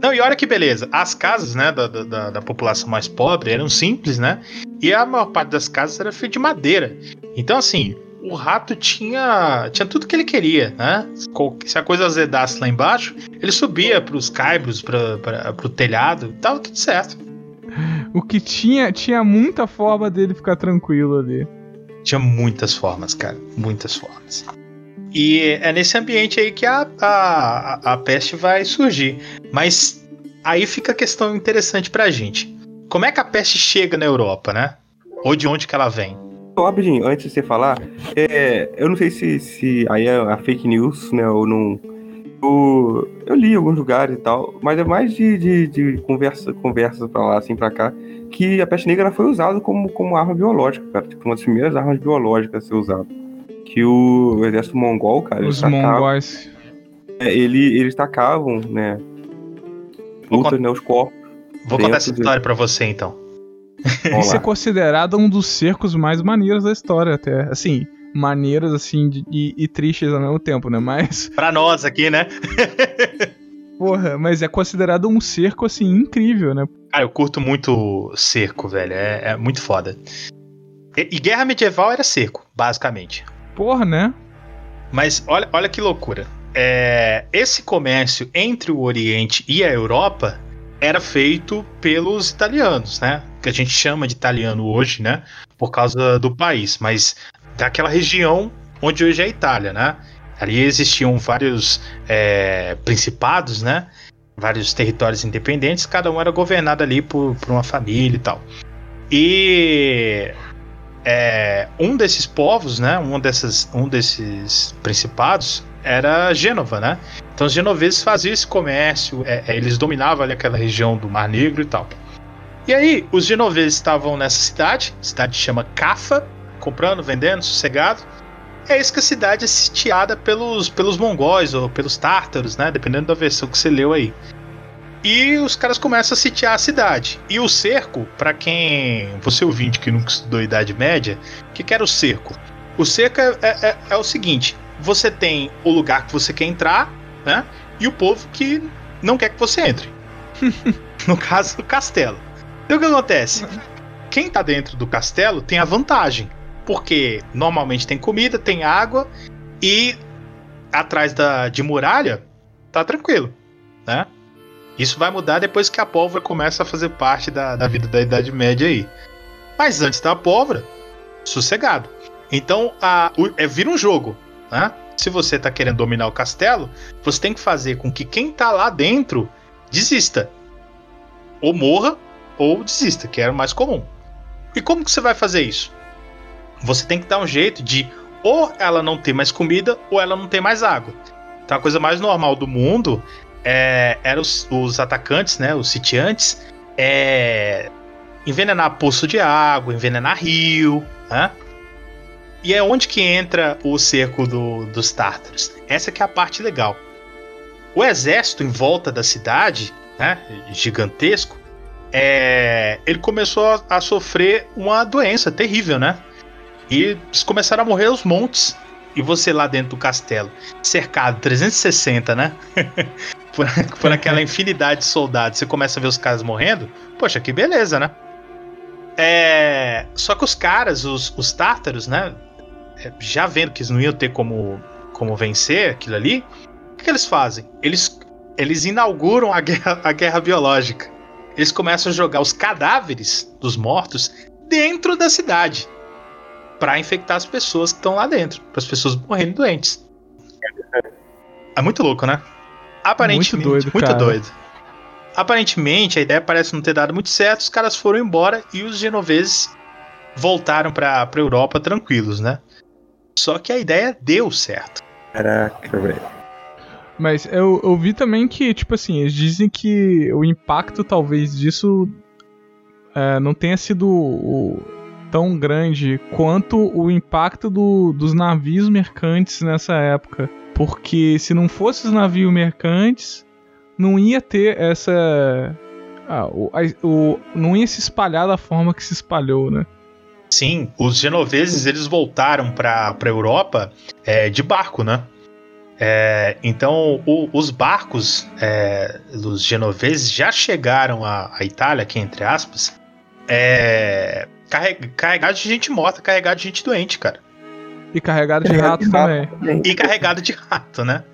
Não, e olha que beleza. As casas, né, da, da- da, população mais pobre eram simples, né? E a maior parte das casas era feita de madeira. Então, assim, o rato tinha tinha tudo que ele queria, né? Se a coisa azedasse lá embaixo, ele subia para os caibros, para o telhado, tava tudo certo. O que tinha tinha muita forma dele ficar tranquilo ali. Tinha muitas formas, cara, muitas formas. E é nesse ambiente aí que a, a, a peste vai surgir. Mas aí fica a questão interessante pra gente. Como é que a peste chega na Europa, né? Ou de onde que ela vem? Rapidinho, antes de você falar, é, eu não sei se, se aí é a fake news, né, ou não. Eu, eu li alguns lugares e tal, mas é mais de, de, de conversa, conversas pra lá, assim, pra cá, que a peste negra foi usada como, como arma biológica, cara. Tipo, uma das primeiras armas biológicas a ser usada. Que o, exército mongol, cara. Os mongóis. É, ele, eles tacavam, né? Lutas, né? Os corpos. Vou contar essa história de... pra você então. Isso é considerado um dos cercos mais maneiros da história, até. Assim, maneiros, assim, de, e, e tristes ao mesmo tempo, né? Mas. Pra nós aqui, né? Porra, mas é considerado um cerco, assim, incrível, né? Ah, eu curto muito cerco, velho. É, é muito foda. E, e, guerra medieval era cerco, basicamente. Porra, né? Mas olha, olha que loucura. É, esse comércio entre o Oriente e a Europa era feito pelos italianos, né? Que a gente chama de italiano hoje, né? Por causa do país, mas daquela região onde hoje é a Itália, né? Ali existiam vários é, principados, né? Vários territórios independentes, cada um era governado ali por, por uma família e tal. E é, um desses povos, né? Um, dessas, um desses principados era Gênova, né? Então os genoveses faziam esse comércio, é, é, eles dominavam ali aquela região do Mar Negro e tal. E aí, os genoveses estavam nessa cidade, cidade chama Cafa, comprando, vendendo, sossegado é isso que a cidade é sitiada pelos, pelos mongóis ou pelos tártaros, né? Dependendo da versão que você leu aí. E os caras começam a sitiar a cidade. E o cerco, para quem. Você ouvinte que nunca estudou Idade Média, o que, que era o cerco? O cerco é, é, é, é, o seguinte: você tem o lugar que você quer entrar, né? E o povo que não quer que você entre. no caso do castelo. Então o que acontece? Quem tá dentro do castelo tem a vantagem porque normalmente tem comida, tem água e atrás da, de muralha tá tranquilo, né? Isso vai mudar depois que a pólvora começa a fazer parte da, da vida da Idade Média aí. Mas antes da pólvora, sossegado. Então a, o, é, vira um jogo, né? Se você está querendo dominar o castelo, você tem que fazer com que quem está lá dentro desista. Ou morra, ou desista, que era o mais comum. E como que você vai fazer isso? você tem que dar um jeito de ou ela não ter mais comida ou ela não ter mais água. Então a coisa mais normal do mundo é, era os, os, atacantes, né, os sitiantes, é, envenenar poço de água, envenenar rio, né? E é onde que entra o cerco do, dos tártaros. Essa que é a parte legal. O exército em volta da cidade, né, gigantesco, é, ele começou a, sofrer uma doença terrível, né? E começaram a morrer aos montes. E você lá dentro do castelo, cercado 360, né? por, por aquela infinidade de soldados, você começa a ver os caras morrendo. Poxa, que beleza, né? É, só que os caras, os, os tártaros, né? É, já vendo que eles não iam ter como, como vencer aquilo ali, o que, que eles fazem? Eles, eles inauguram a guerra, a guerra biológica. Eles começam a jogar os cadáveres dos mortos dentro da cidade para infectar as pessoas que estão lá dentro, para as pessoas morrendo doentes. É muito louco, né? Aparentemente, muito doido. Muito doido. Aparentemente, a ideia parece não ter dado muito certo, os caras foram embora e os genoveses voltaram para a Europa tranquilos, né? Só que a ideia deu certo. Caraca, velho. Mas eu, eu vi também que, tipo assim, eles dizem que o impacto talvez disso é, não tenha sido o, tão grande quanto o impacto do, dos navios mercantes nessa época. Porque se não fosse os navios mercantes, não ia ter essa. Ah, o, o, não ia se espalhar da forma que se espalhou, né? Sim, os genoveses eles voltaram para a Europa é, de barco, né? É, então, o, os barcos é, dos genoveses já chegaram à, à Itália, aqui entre aspas, é, carregado de gente morta, carregado de gente doente, cara. E carregado de rato também. E carregado de rato, né?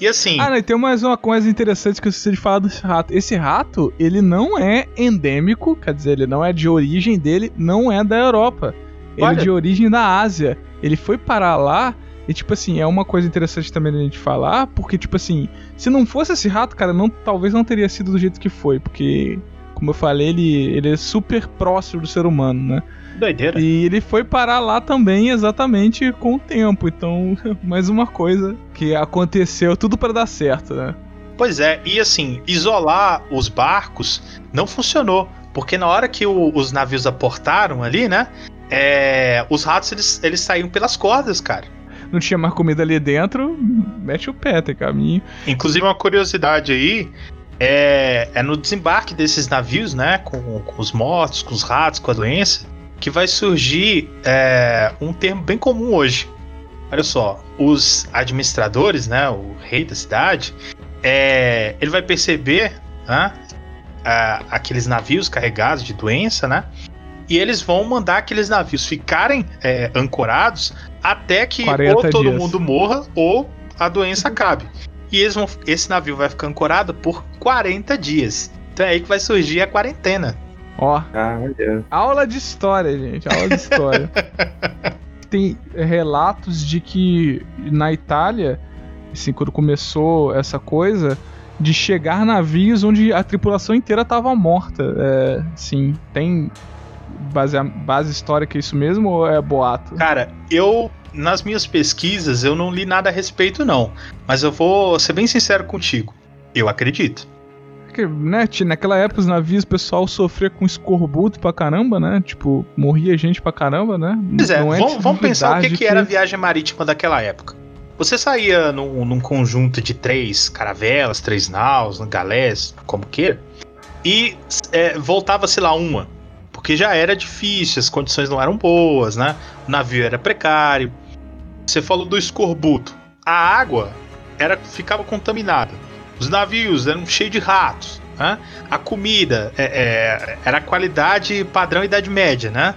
E assim. Ah, não, e tem mais uma coisa interessante que eu esqueci de falar desse rato. Esse rato, ele não é endêmico, quer dizer, ele não é de origem dele, não é da Europa. Ele Olha. é de origem da Ásia. Ele foi parar lá e, tipo assim, é uma coisa interessante também da gente falar, porque, tipo assim, se não fosse esse rato, cara, não, talvez não teria sido do jeito que foi, porque, como eu falei, ele, ele é super próximo do ser humano, né? Doideira. E ele foi parar lá também exatamente com o tempo. Então, mais uma coisa que aconteceu, tudo para dar certo, né? Pois é, e assim, isolar os barcos não funcionou. Porque na hora que o- os navios aportaram ali, né? é, os ratos eles, eles saíam pelas cordas, cara. Não tinha mais comida ali dentro, mete o pé, tem caminho. Inclusive, uma curiosidade aí é, é no desembarque desses navios, né? Com, com os mortos, com os ratos, com a doença, que vai surgir é, um termo bem comum hoje. Olha só, os administradores, né? O rei da cidade, é, ele vai perceber né, a- aqueles navios carregados de doença, né? E eles vão mandar aqueles navios ficarem é, ancorados até que 40 ou todo dias. mundo morra ou a doença acabe. E eles vão, esse navio vai ficar ancorado por 40 dias. Então é aí que vai surgir a quarentena. Ó, Ah, aula de história, gente, aula de história. Tem relatos de que na Itália, assim, quando começou essa coisa, de chegar navios onde a tripulação inteira tava morta. É, sim, tem base, base histórica isso mesmo ou é boato? Cara, eu nas minhas pesquisas eu não li nada a respeito não, mas eu vou ser bem sincero contigo. Eu acredito. Porque, né, naquela época os navios o pessoal sofria com escorbuto pra caramba, né? Tipo, morria gente pra caramba, né? Pois é, Não vamos, vamos pensar o que, novidade que era a viagem marítima daquela época. Você saía num, num conjunto de três caravelas, três naus, galés, como queira, e é, voltava, sei lá, uma. Porque já era difícil, as condições não eram boas, né? O navio era precário. Você falou do escorbuto. A água era, ficava contaminada. Os navios eram cheios de ratos. Né? A comida é, é, era qualidade padrão Idade Média, né?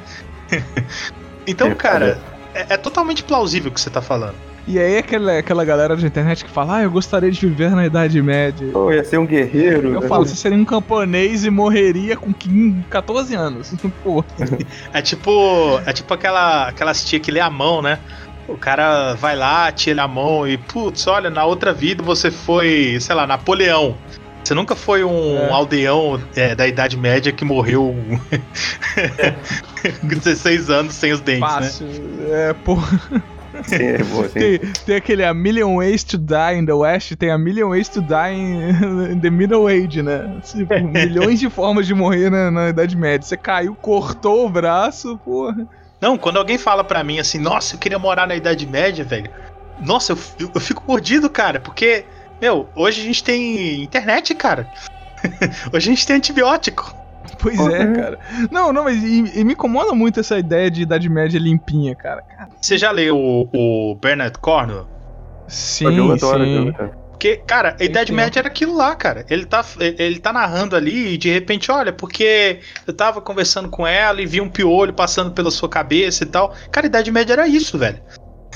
então, É, cara, é, é totalmente plausível o que você tá falando. E aí aquela, aquela galera da internet que fala, ah, eu gostaria de viver na Idade Média. Pô, ia ser um guerreiro. Eu falo, você seria um camponês e morreria com 15, 14 anos. Pô, É tipo, é tipo aquela, aquelas tia que lê a mão, né? O cara vai lá, tira a mão e, putz, olha, na outra vida você foi, sei lá, Napoleão. Você nunca foi um É. aldeão é, da Idade Média que morreu com 16 anos sem os dentes, né? fácil. É, pô. Sim, é boa, sim. Tem, tem aquele A Million Ways to Die in the West, tem A Million Ways to Die in, in the Middle Age, né? Tipo, milhões de formas de morrer na, na Idade Média. Você caiu, cortou o braço, porra. Não, quando alguém fala pra mim assim, nossa, eu queria morar na Idade Média, velho. Nossa, eu, eu- fico mordido, cara, porque, meu, hoje a gente tem internet, cara. hoje a gente tem antibiótico. Pois Uhum. é, cara. Não, não, mas e, e me incomoda muito essa ideia de Idade Média limpinha, cara. Você já leu o, o Bernard Cornwell? Sim, Eu adoro, sim. Porque, cara, a Idade. Média era aquilo lá, cara. Ele tá, ele tá narrando ali e de repente, olha, porque eu tava conversando com ela e vi um piolho passando pela sua cabeça e tal. Cara, a Idade Média era isso, velho.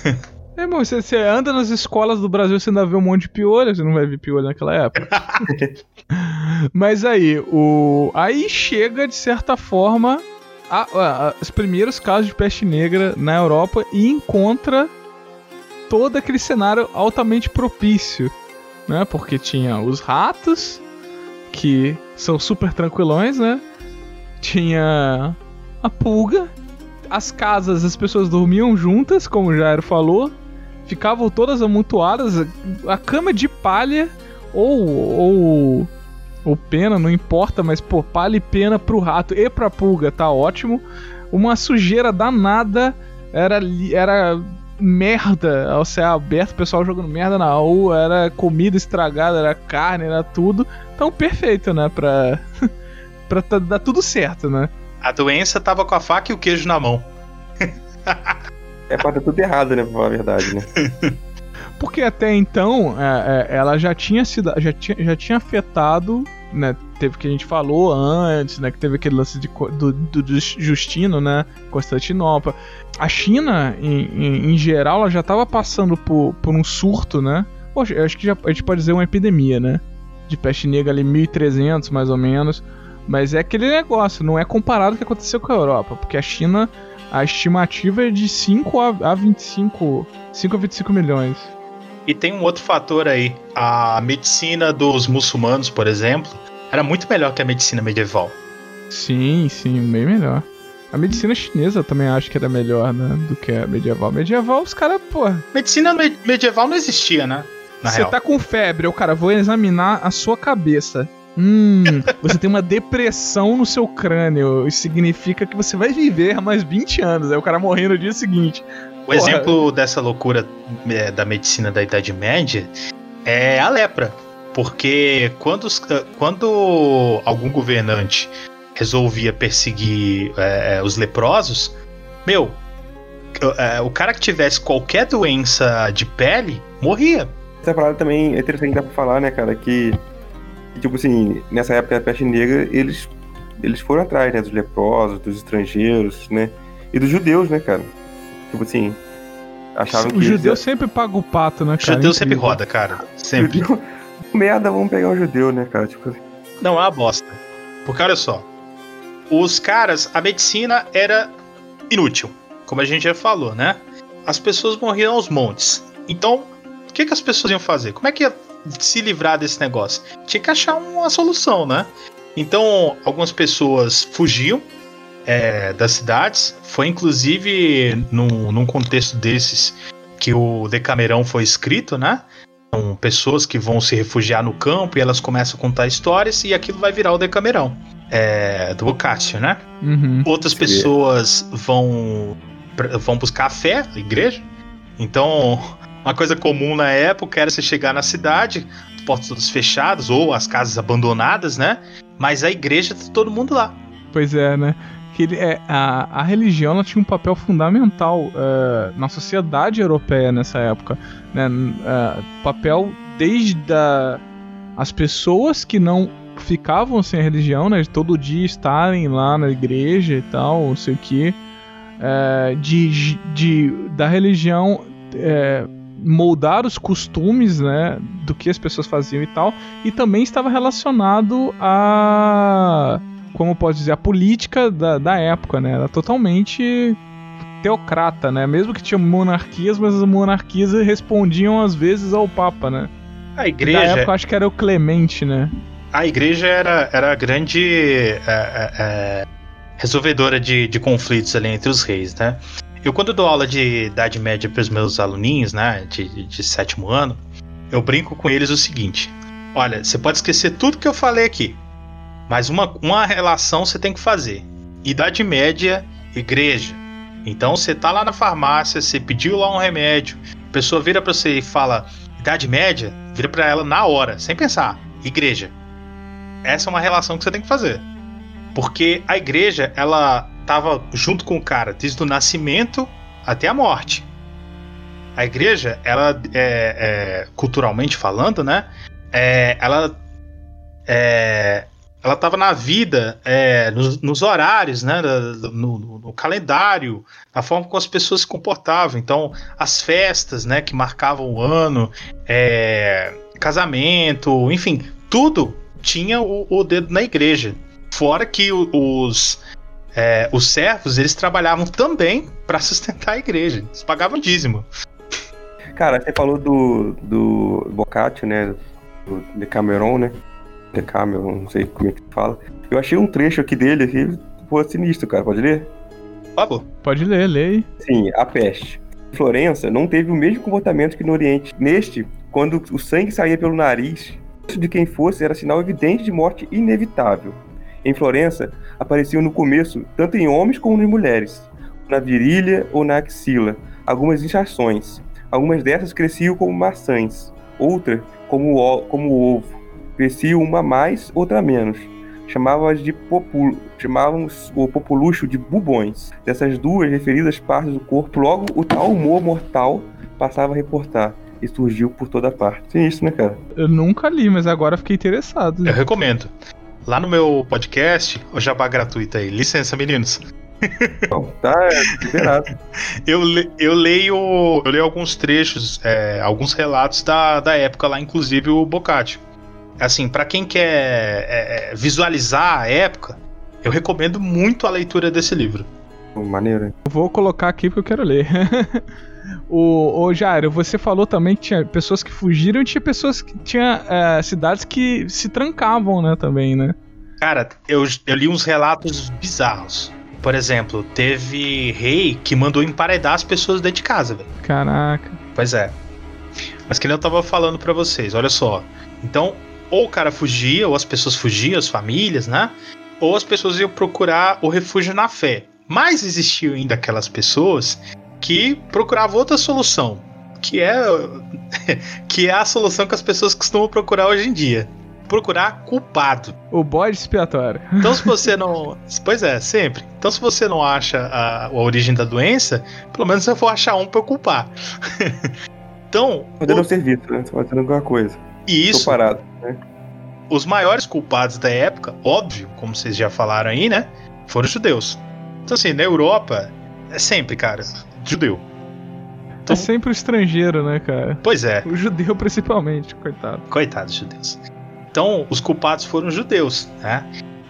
É, irmão, você, você anda nas escolas do Brasil, você ainda vê um monte de piolho, você não vai ver piolho naquela época. Mas aí, o. Aí chega, de certa forma, a- a- a- os primeiros casos de peste negra na Europa e encontra todo aquele cenário altamente propício. Né? Porque tinha os ratos, que são super tranquilões, né? Tinha a pulga. As casas, as pessoas dormiam juntas, como o Jairo falou. Ficavam todas amontoadas. A cama de palha ou, ou, ou pena, não importa, mas pô, palha e pena pro rato e pra pulga, tá ótimo. Uma sujeira danada. Era, era merda ao céu aberto, o pessoal jogando merda na rua, era comida estragada, era carne, era tudo. Então, perfeito, né? Pra, pra tá- dar tudo certo, né? A doença tava com a faca e o queijo na mão. É pra dar tudo errado, né? Pra falar a verdade, né? Porque até então é, é, ela já tinha sido, já tinha, já tinha afetado, né? Teve que a gente falou antes, né? Que teve aquele lance de, do, do, do Justino, né? Constantinopla. A China, em, em, em geral, ela já estava passando por, por um surto, né? Poxa, eu acho que já, a gente pode dizer uma epidemia, né? De peste negra ali, 1300 mais ou menos. Mas é aquele negócio, não é comparado com o que aconteceu com a Europa, porque a China, a estimativa é de 5 a, a 25, 5 a 25 milhões. E tem um outro fator aí. A medicina dos muçulmanos, por exemplo, era muito melhor que a medicina medieval. Sim, sim, bem melhor. A medicina chinesa também acho que era melhor, né? Do que a medieval. Medieval, os caras, pô. Medicina me medieval não existia, né? Você tá com febre, o cara, vou examinar a sua cabeça. Hum, você tem uma depressão no seu crânio. Isso significa que você vai viver mais 20 anos. Aí o cara morrendo no dia seguinte. O Porra. exemplo dessa loucura é, da medicina da Idade Média é a lepra. Porque quando, quando algum governante resolvia perseguir é, os leprosos, meu, é, o cara que tivesse qualquer doença de pele morria. Essa parada também é interessante pra falar, né, cara, que, que, tipo assim, nessa época da peste negra, eles, eles foram atrás, né, dos leprosos, dos estrangeiros, né, e dos judeus, né, cara. Tipo assim, achavam o que... O judeu eles... sempre paga o pato, né, cara? O judeu sempre roda, cara, sempre. Judeu... Merda, vamos pegar o judeu, né, cara, tipo assim. Não, é uma bosta. Porque olha só, os caras, a medicina era inútil, como a gente já falou, né? As pessoas morriam aos montes. Então, o que, que as pessoas iam fazer? Como é que ia se livrar desse negócio? Tinha que achar uma solução, né? Então, algumas pessoas fugiam é, das cidades. Foi inclusive num, num contexto desses que o Decamerão foi escrito, né? São pessoas que vão se refugiar no campo e elas começam a contar histórias e aquilo vai virar o Decamerão é, do Boccaccio, né? Uhum. Outras pessoas vão vão buscar fé, a igreja. Então, uma coisa comum na época era você chegar na cidade, portas todas fechadas ou as casas abandonadas, né? Mas a igreja tá todo mundo lá. Pois é, né? Que ele, é, a, a religião ela tinha um papel fundamental uh, na sociedade europeia nessa época. Né? Uh, papel desde a, as pessoas que não ficavam sem a religião, né? De todo dia estarem lá na igreja e tal, não sei o que. É, de, de, da religião é, moldar os costumes, né? Do que as pessoas faziam e tal. E também estava relacionado a. Como pode dizer, a política da, da época, né? Era totalmente teocrata, né? Mesmo que tinha monarquias, mas as monarquias respondiam às vezes ao Papa, né? A igreja. Na época acho que era o Clemente, né? a igreja era, era a grande é, é, é, resolvedora de, de conflitos ali entre os reis, né? Eu, quando dou aula de Idade Média para os meus aluninhos, né, de, de sétimo ano, eu brinco com eles o seguinte: olha, você pode esquecer tudo que eu falei aqui, mas uma, uma relação você tem que fazer. Idade Média, igreja. Então você tá lá na farmácia, você pediu lá um remédio, a pessoa vira para você e fala Idade Média, vira para ela na hora, sem pensar, igreja essa é uma relação que você tem que fazer. Porque a igreja, ela estava junto com o cara desde o nascimento até a morte. A igreja, ela, é, é, culturalmente falando, né? É, ela é, ela estava na vida, é, nos, nos, horários, né, no, no, no, calendário, na forma como as pessoas se comportavam. Então, as festas, né, que marcavam o ano, é, casamento, enfim, tudo tinha o, o dedo na igreja. Fora que os, é, os servos, eles trabalhavam também para sustentar a igreja. Eles pagavam dízimo. Cara, você falou do, do Boccaccio, né? Do Decameron, né? Decameron, não sei como é que fala. Eu achei um trecho aqui dele, aqui, pô, sinistro, cara. Pode ler? Favor. Pode ler, leia. Sim, a peste. Florença não teve o mesmo comportamento que no Oriente. Neste, quando o sangue saía pelo nariz, de quem fosse era sinal evidente de morte inevitável. Em Florença, apareciam no começo tanto em homens como em mulheres, na virilha ou na axila, algumas inchações. Algumas dessas cresciam como maçãs, outras como o, como o ovo. Cresciam uma mais, outra menos. Chamávamos de populo, chamávamos o populucho de bubões. Dessas duas referidas partes do corpo, logo o tal humor mortal passava a reportar. e surgiu por toda parte. Sinistro, né, cara? Eu nunca li, mas agora fiquei interessado. Eu recomendo. Lá no meu podcast, o jabá gratuito aí. Licença, meninos. Não, tá liberado. Eu, eu leio eu leio alguns trechos, é, alguns relatos da, da época lá, inclusive o Boccaccio. Assim, pra quem quer é, é, visualizar a época, eu recomendo muito a leitura desse livro. Maneiro. hein? Eu Vou colocar aqui porque eu quero ler. o, o Jairo, você falou também que tinha pessoas que fugiram e tinha pessoas que tinha é, cidades que se trancavam, né, também, né? Cara, eu, eu li uns relatos bizarros. Por exemplo, teve rei que mandou emparedar as pessoas dentro de casa, velho. Caraca. Pois é. Mas que nem eu tava falando pra vocês, olha só. Então, ou o cara fugia, ou as pessoas fugiam, as famílias, né? Ou as pessoas iam procurar o refúgio na fé. Mas existiam ainda aquelas pessoas que procuravam outra solução, que é que é a solução que as pessoas costumam procurar hoje em dia. Procurar culpado. O bode expiatório. Então, se você não. Pois é, sempre. Então, se você não acha a, a origem da doença, pelo menos você for achar um pra culpar. então, Fazendo o- um serviço, né? Tô fazendo alguma coisa. e Tô isso, parado. Né? os maiores culpados da época, óbvio, como vocês já falaram aí, né? Foram os judeus. Então, assim, na Europa, é sempre, cara, judeu. Então- É sempre o estrangeiro, né, cara? Pois é, O judeu principalmente, coitado. coitados judeus. Então, os culpados foram os judeus, né?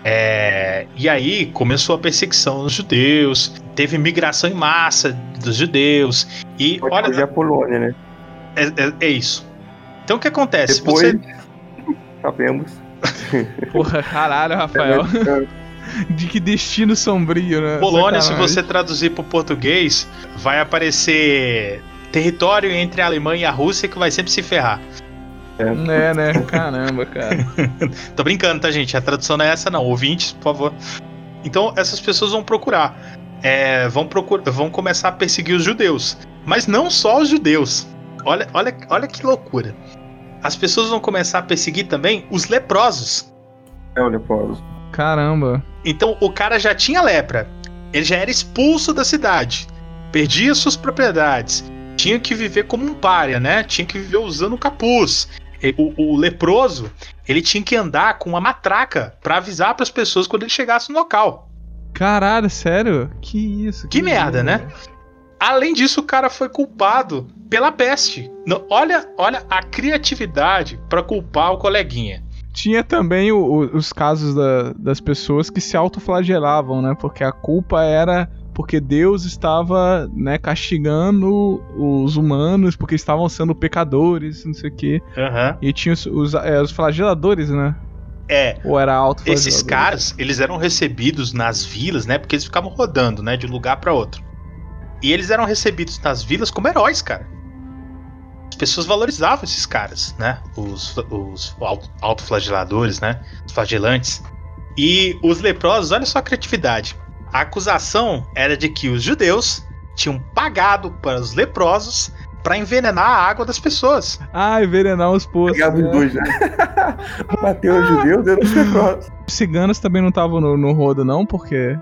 É, e aí começou a perseguição dos judeus, teve migração em massa dos judeus, e Pode olha, fazer a Polônia, né? é, é- é isso. Então o que acontece? Depois, você, sabemos. Porra, caralho, Rafael. De que destino sombrio, né? Polônia, se você traduzir para o português, vai aparecer território entre a Alemanha e a Rússia que vai sempre se ferrar. É, né? Caramba, cara. Tô brincando, tá, gente? A tradução não é essa, não. Ouvintes, por favor. Então, essas pessoas vão procurar. é, vão, procurar vão começar a perseguir os judeus. Mas não só os judeus. Olha, olha, olha que loucura. As pessoas vão começar a perseguir também os leprosos. É o Leopoldo. Caramba. Então, o cara já tinha lepra. Ele já era expulso da cidade. Perdia suas propriedades. Tinha que viver como um pária, né? Tinha que viver usando capuz. E O, o leproso, ele tinha que andar com uma matraca pra avisar pras pessoas quando ele chegasse no local. Caralho, sério? Que isso? Que merda, né? Além disso, o cara foi culpado pela peste. Olha, olha a criatividade pra culpar o coleguinha. Tinha também o- o- os casos da- das pessoas que se autoflagelavam, né? Porque a culpa era porque Deus estava, né, castigando os humanos porque estavam sendo pecadores, não sei o quê. Aham. E tinha os, os, é, os flageladores, né? É, Ou era autoflagelador? Esses caras, eles eram recebidos nas vilas, né? Porque eles ficavam rodando, né? De um lugar pra outro. E eles eram recebidos nas vilas como heróis, cara. As pessoas valorizavam esses caras, né? Os, os auto- autoflageladores, né? Os flagelantes. E os leprosos, olha só a criatividade. A acusação era de que os judeus tinham pagado para os leprosos para envenenar a água das pessoas. Ah, envenenar os poços. Pegava os né? dois, né? Bateu os judeus, deu os leprosos. Os ciganos também não estavam no, no rodo, não, porque.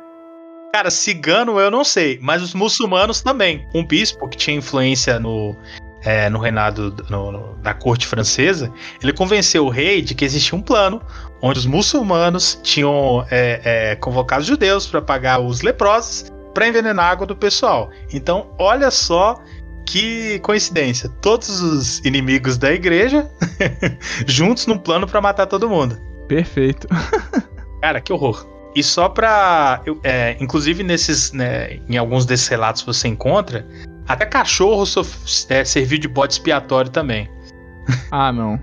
Cara, cigano eu não sei, mas os muçulmanos também. Um bispo que tinha influência no, é, no reinado no- no- da corte francesa, ele convenceu o rei de que existia um plano onde os muçulmanos tinham é, é, convocado os judeus para pagar os leprosos para envenenar a água do pessoal. Então, olha só que coincidência. Todos os inimigos da igreja juntos num plano para matar todo mundo. Perfeito. Cara, que horror. E só pra. é, inclusive, nesses. né, em alguns desses relatos você encontra. Até cachorro sof- é, serviu de bode expiatório também. Ah, não.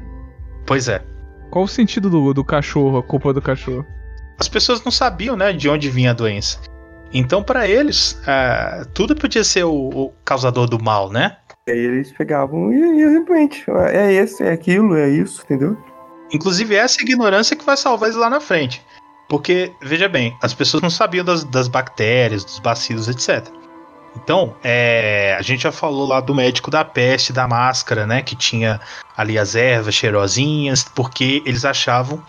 Pois é. Qual o sentido do, do cachorro, a culpa do cachorro? As pessoas não sabiam, né, de onde vinha a doença. Então, pra eles, ah, tudo podia ser o, o causador do mal, né? E aí eles pegavam e, e repente, é esse, é aquilo, é isso, entendeu? Inclusive, essa ignorância que vai salvar eles lá na frente. Porque, veja bem, as pessoas não sabiam das, das bactérias, dos bacilos, etc. Então, é, a gente já falou lá do médico da peste, da máscara, né? Que tinha ali as ervas cheirosinhas, porque eles achavam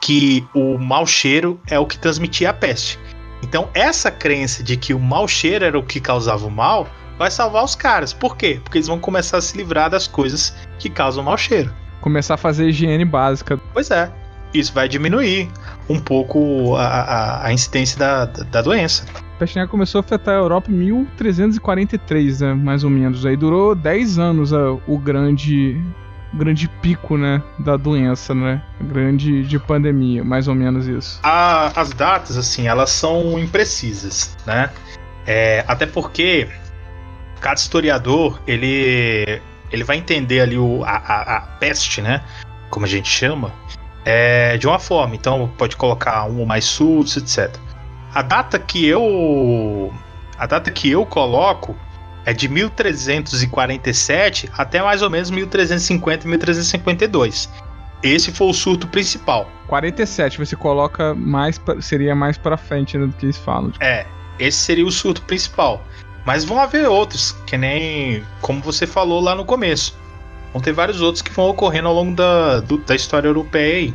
que o mau cheiro é o que transmitia a peste. Então, essa crença de que o mau cheiro era o que causava o mal vai salvar os caras. Por quê? Porque eles vão começar a se livrar das coisas que causam mau cheiro. Começar a fazer higiene básica. Pois é. Isso vai diminuir um pouco a, a, a incidência da, da doença. Peste negra começou a afetar a Europa em 1343, né, mais ou menos. Aí durou 10 anos a, o grande grande pico, né, da doença, né? Grande de pandemia, mais ou menos isso. A, as datas, assim, elas são imprecisas, né? É, até porque cada historiador, ele, ele vai entender ali o, a, a, a peste, né? Como a gente chama, é, de uma forma. Então pode colocar um ou mais surtos, etc. A data que eu a data que eu coloco é de 1347 até mais ou menos 1350 1352. Esse foi o surto principal. 47 você coloca mais pra, seria mais para frente do que eles falam. É, esse seria o surto principal. Mas vão haver outros, que nem como você falou lá no começo. Vão ter vários outros que vão ocorrendo ao longo da, do, da história europeia aí.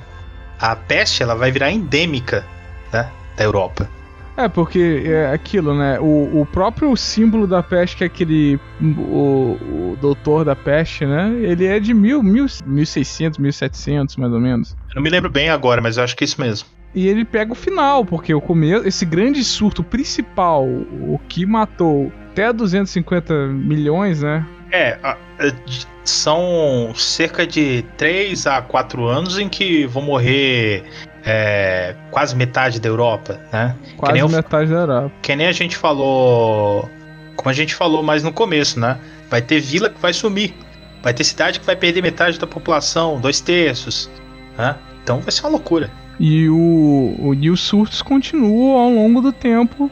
A peste ela vai virar endêmica né, da Europa. É, porque é aquilo, né? O, o próprio símbolo da peste, que é aquele. O, o doutor da peste, né? Ele é de mil, mil, 1600, 1700, mais ou menos. Eu não me lembro bem agora, mas eu acho que é isso mesmo. E ele pega o final, porque o começo, esse grande surto principal, o que matou até 250 milhões, né? É, são cerca de 3 a 4 anos em que vão morrer é, quase metade da Europa, né? Quase metade da Europa. Que nem a gente falou. Como a gente falou mais no começo, né? Vai ter vila que vai sumir. Vai ter cidade que vai perder metade da população, dois terços. Né? Então vai ser uma loucura. E, o, o, e os surtos continuam ao longo do tempo,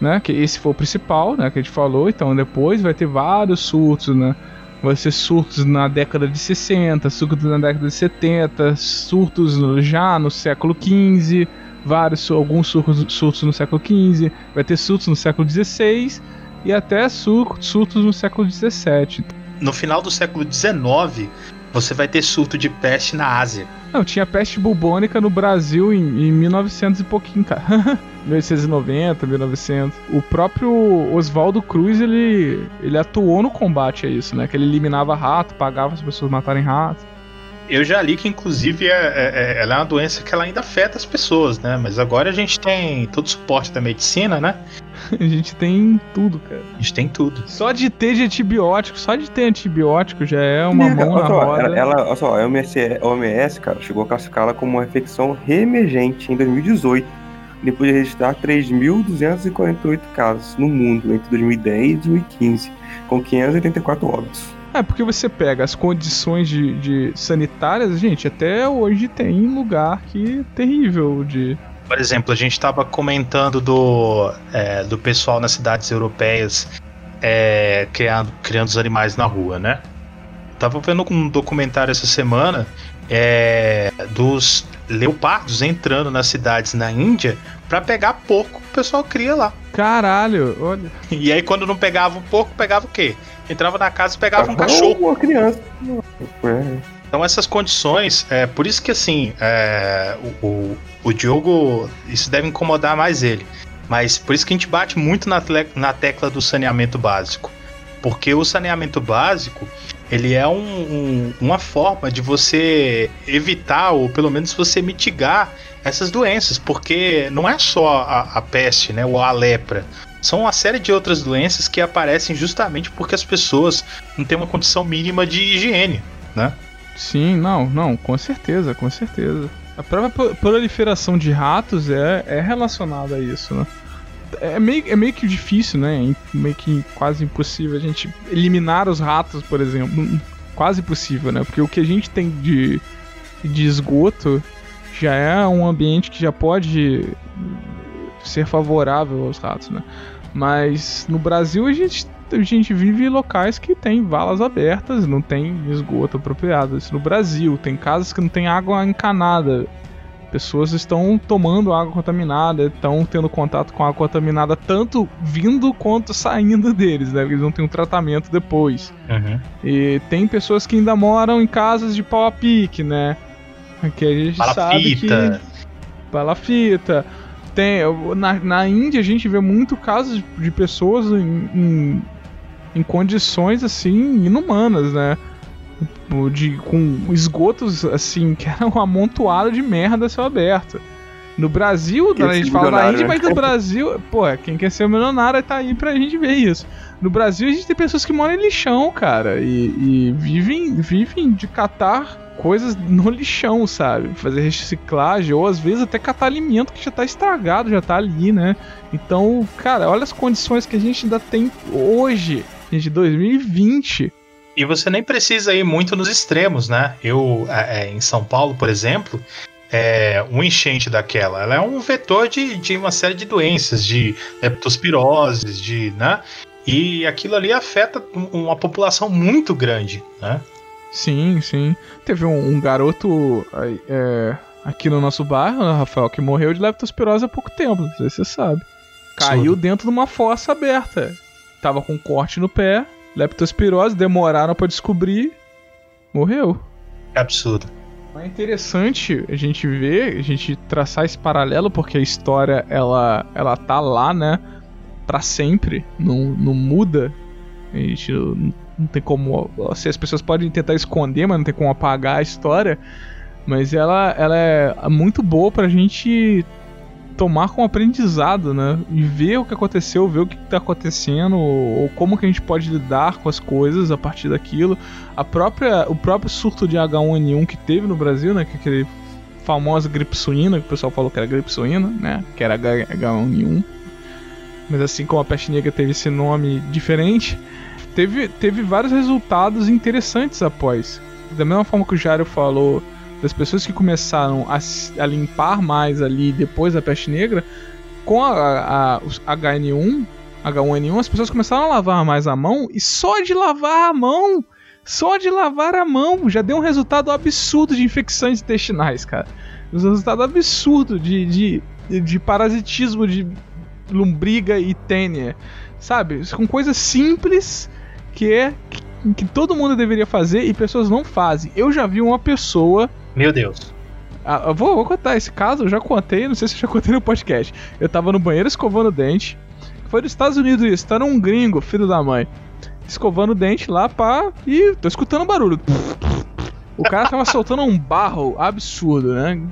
né? Que esse foi o principal, né? Que a gente falou. Então depois vai ter vários surtos, né? Vai ser surtos na década de 60, surtos na década de 70, surtos já no século 15, vários, alguns surtos, surtos no século 15, vai ter surtos no século 16 e até surtos no século 17. No final do século 19, você vai ter surto de peste na Ásia. Não, tinha peste bubônica no Brasil em, em 1900 e pouquinho, cara. 1890, 1900. O próprio Oswaldo Cruz, ele, ele atuou no combate a isso, né? Que ele eliminava rato, pagava as pessoas matarem rato. Eu já li que, inclusive, é, é, é, ela é uma doença que ela ainda afeta as pessoas, né? Mas agora a gente tem todo o suporte da medicina, né? a gente tem tudo, cara. A gente tem tudo. Só de ter de antibiótico, só de ter antibiótico já é uma é, mão na só, roda. Ela, ela, olha só, a OMS, a OMS, cara, chegou a classificá-la como uma infecção reemergente em 2018, depois de registrar 3.248 casos no mundo entre 2010 e 2015, com 584 óbitos. É, porque você pega as condições de, de sanitárias, gente, até hoje tem lugar que é terrível de. Por exemplo, a gente estava comentando do, é, do pessoal nas cidades europeias é, criando, criando os animais na rua, né? Tava vendo um documentário essa semana é, dos leopardos entrando nas cidades na Índia para pegar porco que o pessoal cria lá. Caralho, olha. E aí quando não pegava o porco, pegava o quê? Entrava na casa e pegava um cachorro. Uma criança. Então essas condições, é por isso que assim, é, o, o, o Diogo, isso deve incomodar mais ele. Mas por isso que a gente bate muito na, na tecla do saneamento básico. Porque o saneamento básico, ele é um, um, uma forma de você evitar, ou pelo menos você mitigar essas doenças. Porque não é só a, a peste, né, ou a lepra. São uma série de outras doenças que aparecem justamente porque as pessoas não têm uma condição mínima de higiene, né? Sim, não, não, com certeza, com certeza. A própria proliferação de ratos é, é relacionada a isso, né? É meio, é meio que difícil, né? Meio que quase impossível a gente eliminar os ratos, por exemplo. Quase impossível, né? Porque o que a gente tem de, de esgoto já é um ambiente que já pode ser favorável aos ratos, né? Mas no Brasil a gente, a gente vive em locais que tem valas abertas, não tem esgoto apropriado. Isso no Brasil, tem casas que não tem água encanada. Pessoas estão tomando água contaminada, estão tendo contato com água contaminada tanto vindo quanto saindo deles, né? Eles não têm um tratamento depois. Uhum. E tem pessoas que ainda moram em casas de pau a pique, né? Que a gente Palafita. sabe que. Palafita tem. Na, na Índia a gente vê muito casos de pessoas em, em, em condições assim inumanas, né? De, com esgotos assim, que era um amontoado de merda a céu aberto. No Brasil, a gente fala da Índia, mas no Brasil, pô, quem quer ser milionário tá aí pra gente ver isso. No Brasil, a gente tem pessoas que moram em lixão, cara, e, e vivem, vivem de catar coisas no lixão, sabe? Fazer reciclagem, ou às vezes até catar alimento que já tá estragado, já tá ali, né? Então, cara, olha as condições que a gente ainda tem hoje, gente, 2020. E você nem precisa ir muito nos extremos, né? Eu, é, é, em São Paulo, por exemplo, é, um enchente daquela, ela é um vetor de, de uma série de doenças, de leptospiroses, de, né? E aquilo ali afeta uma população muito grande, né? Sim, sim. Teve um, um garoto é, aqui no nosso bairro, né, Rafael, que morreu de leptospirose há pouco tempo, não sei se você sabe. Caiu dentro de uma fossa aberta. Tava com um corte no pé, leptospirose, demoraram para descobrir, morreu. É absurdo. É interessante a gente ver, a gente traçar esse paralelo, porque a história ela, ela tá lá, né? Pra sempre, não, não muda. A gente não tem como. Assim, as pessoas podem tentar esconder, mas não tem como apagar a história. Mas ela, ela é muito boa pra gente tomar como aprendizado, né? E ver o que aconteceu, ver o que está acontecendo, ou, como que a gente pode lidar com as coisas a partir daquilo. A própria, o próprio surto de H1N1 que teve no Brasil, né? Que é aquele famosa gripe suína, que o pessoal falou que era gripe suína, né? Que era H1N1. Mas assim como a peste negra teve esse nome diferente, teve, teve vários resultados interessantes após. Da mesma forma que o Jário falou das pessoas que começaram a, a limpar mais ali depois da peste negra, com a, a, a HN1, H1N1, as pessoas começaram a lavar mais a mão e só de lavar a mão, só de lavar a mão, já deu um resultado absurdo de infecções intestinais, cara. Um resultado absurdo de, de, de parasitismo de lombriga e tênia, sabe? Com coisas simples que é que todo mundo deveria fazer e pessoas não fazem. Eu já vi uma pessoa. Meu Deus. Ah, vou, vou, contar esse caso, eu já contei, não sei se eu já contei no podcast. Eu tava no banheiro escovando o dente. Foi dos Estados Unidos isso, tá um gringo, filho da mãe. Escovando o dente lá pra. Ih, tô escutando barulho. O cara tava soltando um barro absurdo, né?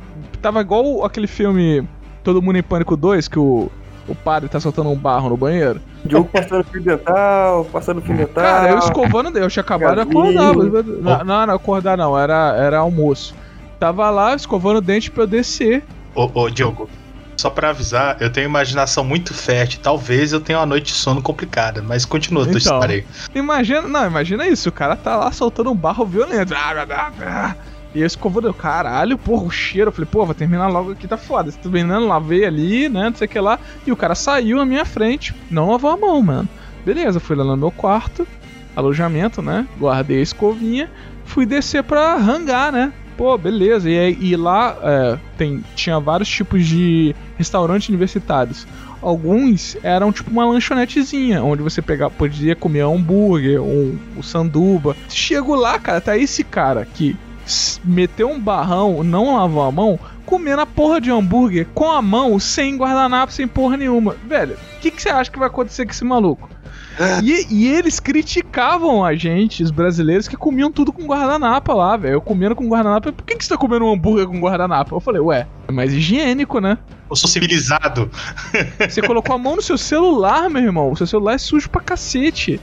Tava igual aquele filme Todo Mundo em Pânico 2, que o, o padre tá soltando um barro no banheiro. Diogo passando fio dental, passando fio dental. Cara, eu escovando, eu tinha acabado de acordar. Não, não, não, acordar não, era, era almoço. Tava lá escovando o dente pra eu descer. Ô, ô, Diogo, só pra avisar, eu tenho imaginação muito fértil. Talvez eu tenha uma noite de sono complicada, mas continua a tua então, história. Imagina, não, imagina isso, o cara tá lá soltando um barro violento. E eu escovando, caralho, porra, o cheiro. Eu falei, pô, vou terminar logo aqui, tá foda. Você tá vendo? Lavei ali, né? Não sei o que lá. E o cara saiu na minha frente, não lavou a mão, mano. Beleza, fui lá no meu quarto, alojamento, né? Guardei a escovinha, fui descer pra hangar, né? Pô, beleza. E, e lá é, tem, tinha vários tipos de restaurantes universitários. Alguns eram tipo uma lanchonetezinha, onde você pegar, podia comer hambúrguer, um, um sanduba. Chego lá, cara, tá esse cara que meteu um barrão, não lavou a mão, comendo a porra de hambúrguer com a mão, sem guardanapo, sem porra nenhuma. Velho, o que, que você acha que vai acontecer com esse maluco? E, e, eles criticavam a gente, os brasileiros, que comiam tudo com guardanapo lá, velho. Eu comendo com guardanapo. Por que, que você tá comendo um hambúrguer com guardanapo? Eu falei, ué, é mais higiênico, né? Eu sou civilizado. Você colocou a mão no seu celular, meu irmão. O seu celular é sujo pra cacete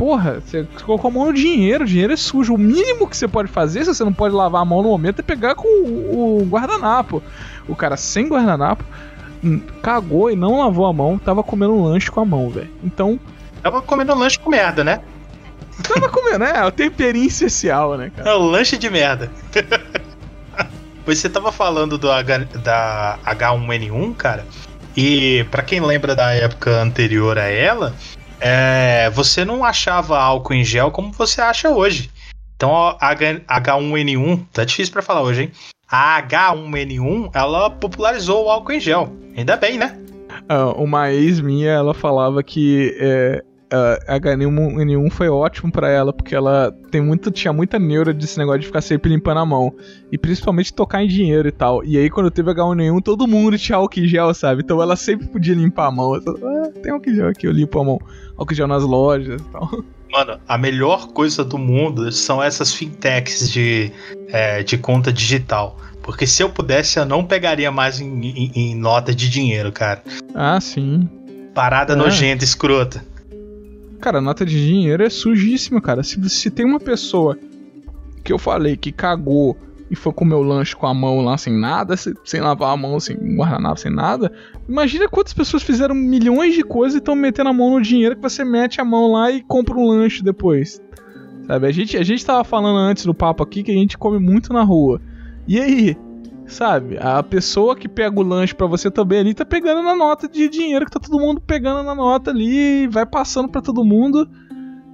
porra, você colocou a mão no dinheiro, o dinheiro é sujo. O mínimo que você pode fazer, se você não pode lavar a mão no momento, é pegar com o, o guardanapo. O cara sem guardanapo hum, cagou e não lavou a mão, tava comendo um lanche com a mão, velho. Então. Tava comendo um lanche com merda, né? Tava comendo, né? É o temperinho especial, né, cara? É o lanche de merda. pois você tava falando do H, da H1N1, cara. E para quem lembra da época anterior a ela, é, você não achava álcool em gel como você acha hoje. Então a H1N1, tá difícil para falar hoje, hein? A H1N1, ela popularizou o álcool em gel. Ainda bem, né? Uh, uma ex minha, ela falava que é, uh, H1N1 foi ótimo para ela, porque ela tem muito, tinha muita neura desse negócio de ficar sempre limpando a mão. E principalmente tocar em dinheiro e tal. E aí, quando teve H1N1, todo mundo tinha álcool gel, sabe? Então ela sempre podia limpar a mão. Falei, ah, tem álcool gel aqui, eu limpo a mão. Álcool gel nas lojas e tal. Mano, a melhor coisa do mundo são essas fintechs de, é, de conta digital. Porque se eu pudesse, eu não pegaria mais em, em, em nota de dinheiro, cara. Ah, sim. Parada é. nojenta, escrota. Cara, nota de dinheiro é sujíssima, cara. Se, se tem uma pessoa que eu falei que cagou e foi comer o lanche com a mão lá sem nada, sem lavar a mão, sem guardanapo, sem nada. Imagina quantas pessoas fizeram milhões de coisas e estão metendo a mão no dinheiro que você mete a mão lá e compra um lanche depois. Sabe? A gente, a gente tava falando antes do papo aqui que a gente come muito na rua. E aí? Sabe? A pessoa que pega o lanche para você também ali tá pegando na nota de dinheiro que tá todo mundo pegando na nota ali, vai passando para todo mundo.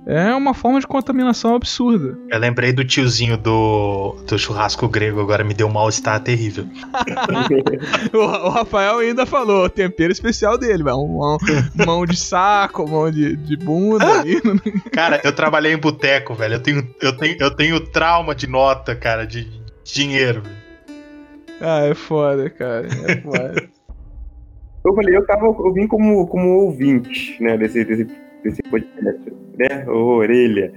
É uma forma de contaminação absurda. Eu lembrei do tiozinho do, do churrasco grego, agora me deu um mal-estar terrível. o, o, Rafael ainda falou, tempero especial dele, mão, mão de saco, mão de, de bunda. cara, eu trabalhei em boteco, velho. Eu tenho, eu, tenho, eu tenho trauma de nota, cara, de dinheiro. Ah, é foda, cara. É foda. eu falei, eu tava. Eu vim como, como ouvinte, né, desse, desse, desse podcast, né? Ô, orelha.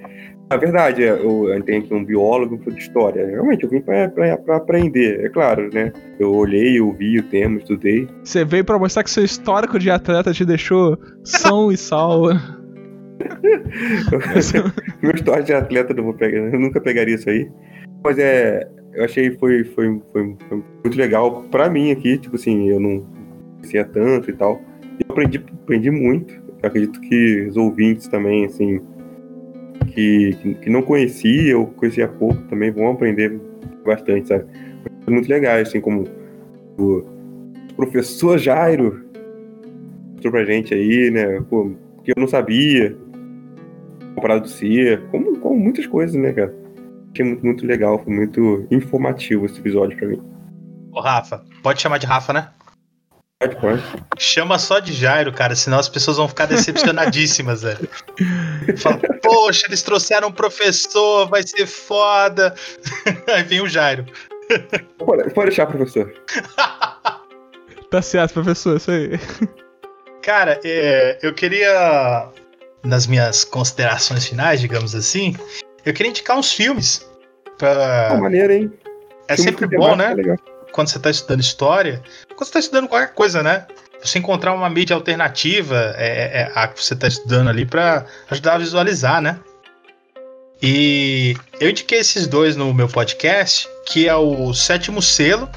Na verdade, eu, eu tenho aqui um biólogo de história. Realmente, eu vim pra, aprender, é claro, né? Eu olhei, ouvi o tema, estudei. Você veio pra mostrar que seu histórico de atleta te deixou são e salvo. Meu histórico de atleta, vou pegar, eu nunca pegaria isso aí. Mas é, eu achei foi, foi, foi, foi muito legal para mim aqui, tipo assim, eu não conhecia tanto e tal. Eu aprendi, aprendi muito. Eu acredito que os ouvintes também, assim, que, que, não conhecia ou conhecia pouco também vão aprender bastante, sabe? Foi muito legal, assim, como o professor Jairo mostrou pra gente aí, né? Pô, que eu não sabia, comparado do CIA, como, como muitas coisas, né, cara? Achei muito, muito legal, foi muito informativo esse episódio pra mim. Ô, Rafa, pode chamar de Rafa, né? Pode, pode. Chama só de Jairo, cara, senão as pessoas vão ficar decepcionadíssimas, velho. Fala, poxa, eles trouxeram um professor, vai ser foda. Aí vem o Jairo. Pode, pode deixar, professor. tá certo, professor, isso aí. Cara, é, eu queria, nas minhas considerações finais, digamos assim, eu queria indicar uns filmes. Pra... Oh, maneiro, hein? É Filme sempre bom, né? É quando você está estudando história, quando você está estudando qualquer coisa, né? Você encontrar uma mídia alternativa é, é, é a que você está estudando ali para ajudar a visualizar, né? E eu indiquei esses dois no meu podcast, que é o Sétimo Selo,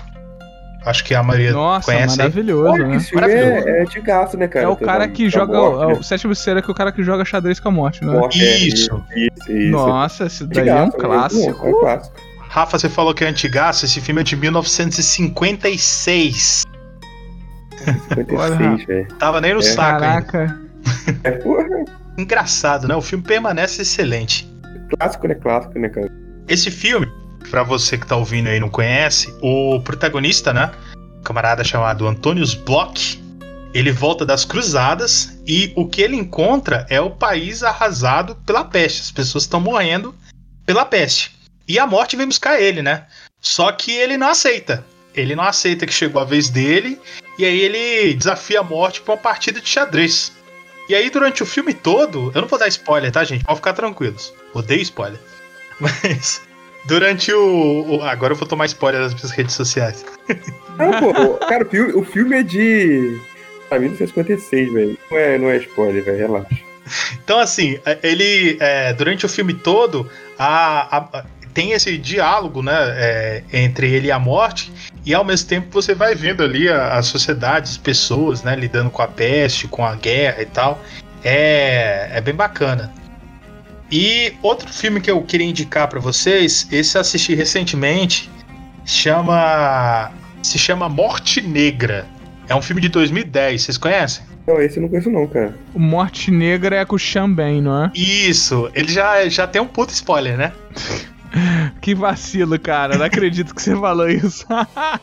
Acho que a maioria Nossa, conhece. maravilhoso, né? Maravilhoso. É, é de gasto, né, cara? É o cara que joga. Morte, é o sétimo ser é que o cara que joga xadrez com a morte, né? Morte, isso. É, isso, isso. Nossa, esse daí é um clássico. É um clássico. Rafa, você falou que é antigaço, esse filme é de 1956. 56, velho. Tava nem no é. saco. Caraca. É, porra. Engraçado, né? O filme permanece excelente. Clássico, né? Clássico, né, cara? Esse filme, para você que tá ouvindo aí e não conhece, o protagonista, né? Camarada chamado Antônios Bloch, ele volta das cruzadas e o que ele encontra é o país arrasado pela peste. As pessoas estão morrendo pela peste. E a morte vem buscar ele, né? Só que ele não aceita. Ele não aceita que chegou a vez dele e aí ele desafia a morte para uma partida de xadrez. E aí durante o filme todo, eu não vou dar spoiler, tá, gente? Pode ficar tranquilos. Odeio spoiler. Mas Durante o, o, Agora eu vou tomar spoiler das minhas redes sociais. Ah, pô, cara, o filme, o filme é de. Pra 1956, velho. Não é, não é spoiler, velho, relaxa. Então, assim, é, ele. É, durante o filme todo, a, a, tem esse diálogo, né? É, entre ele e a morte. E ao mesmo tempo você vai vendo ali a, a sociedade, as pessoas, né? Lidando com a peste, com a guerra e tal. É, é bem bacana. E outro filme que eu queria indicar para vocês, esse eu assisti recentemente, chama se chama Morte Negra. É um filme de 2010, vocês conhecem? Não, esse eu não conheço não, cara. O Morte Negra é com o Xambém, não é? Isso, ele já, já tem um puto spoiler, né? Que vacilo, cara. Não acredito que você falou isso.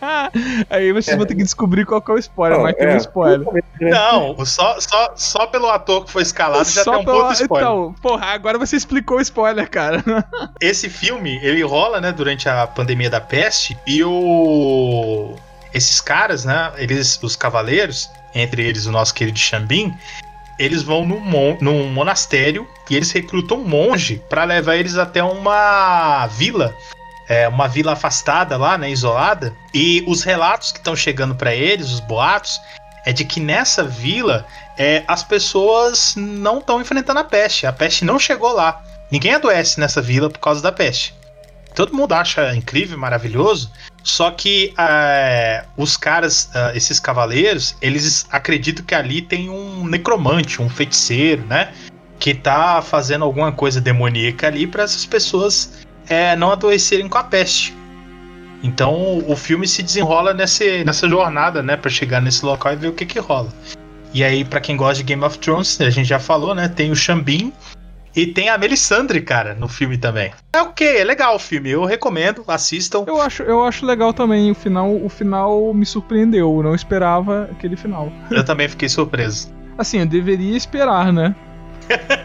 Aí vocês vão ter que descobrir qual que é o spoiler, Não, mas tem é. um spoiler. Não, só, só, só pelo ator que foi escalado já Só tem um pouco de spoiler. Então, porra, agora você explicou o spoiler, cara. Esse filme, ele rola, né, durante a pandemia da peste e o esses caras, né, eles os cavaleiros, entre eles o nosso querido Xambin, eles vão num, mon num monastério e eles recrutam um monge pra levar eles até uma vila, é, uma vila afastada lá, né, isolada. E os relatos que estão chegando pra eles, os boatos, é de que nessa vila é, as pessoas não estão enfrentando a peste. A peste não chegou lá. Ninguém adoece nessa vila por causa da peste. Todo mundo acha incrível, maravilhoso. Só que é, os caras, ah, esses cavaleiros, eles acreditam que ali tem um necromante, um feiticeiro, né? Que tá fazendo alguma coisa demoníaca ali para essas pessoas é, não adoecerem com a peste. Então o filme se desenrola nesse, nessa jornada, né? Pra chegar nesse local e ver o que que rola. E aí, pra quem gosta de Game of Thrones, a gente já falou, né? Tem o Xambin e tem a Melisandre, cara, no filme também. É ok, é legal o filme. Eu recomendo, assistam. Eu acho, eu acho legal também. O final, o final me surpreendeu. Eu não esperava aquele final. Eu também fiquei surpreso. Assim, eu deveria esperar, né?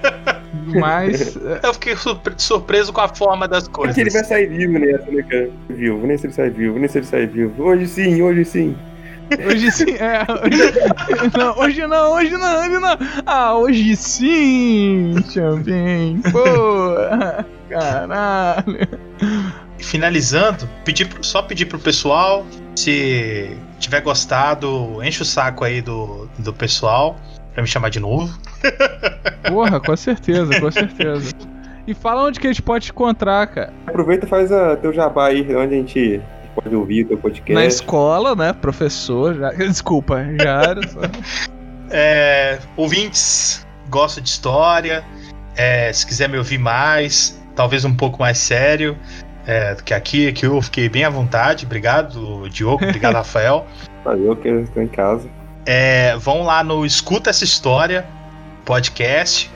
Mas. é, Eu fiquei surpre- surpreso com a forma das Porque ele coisas. vai sair vivo nessa, né, cara? Vivo, nem se ele sai vivo, nem se ele sai vivo. Hoje sim, hoje sim. Hoje sim, é. Hoje não, hoje não, hoje não, hoje não. Ah, hoje sim, Champin. Pô, caralho. Finalizando, pedir só pedir pro pessoal, se tiver gostado, enche o saco aí do, do pessoal pra me chamar de novo. Porra, com certeza, com certeza. E fala onde que a gente pode te encontrar, cara. Aproveita e faz a, teu jabá aí, onde a gente pode ouvir o teu podcast. Na escola, né? Professor. Já... Desculpa, já. É, ouvintes, gosto de história. é, se quiser me ouvir mais, talvez um pouco mais sério é, do que aqui, que eu fiquei bem à vontade. Obrigado, Diogo. Obrigado, Rafael. Valeu, que estou em casa. É, vão lá no Escuta Essa História podcast.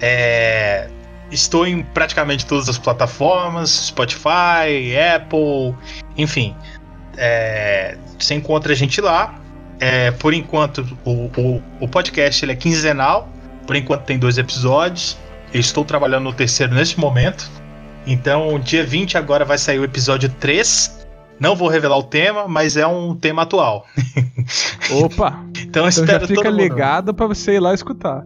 É, estou em praticamente todas as plataformas: Spotify, Apple, enfim. É, você encontra a gente lá. É, por enquanto, o, o, o podcast ele é quinzenal. Por enquanto, tem dois episódios. Eu estou trabalhando no terceiro neste momento. Então, dia 20 agora vai sair o episódio 3. Não vou revelar o tema, mas é um tema atual. Opa! Então, Então já fica todo mundo. ligado pra você ir lá escutar.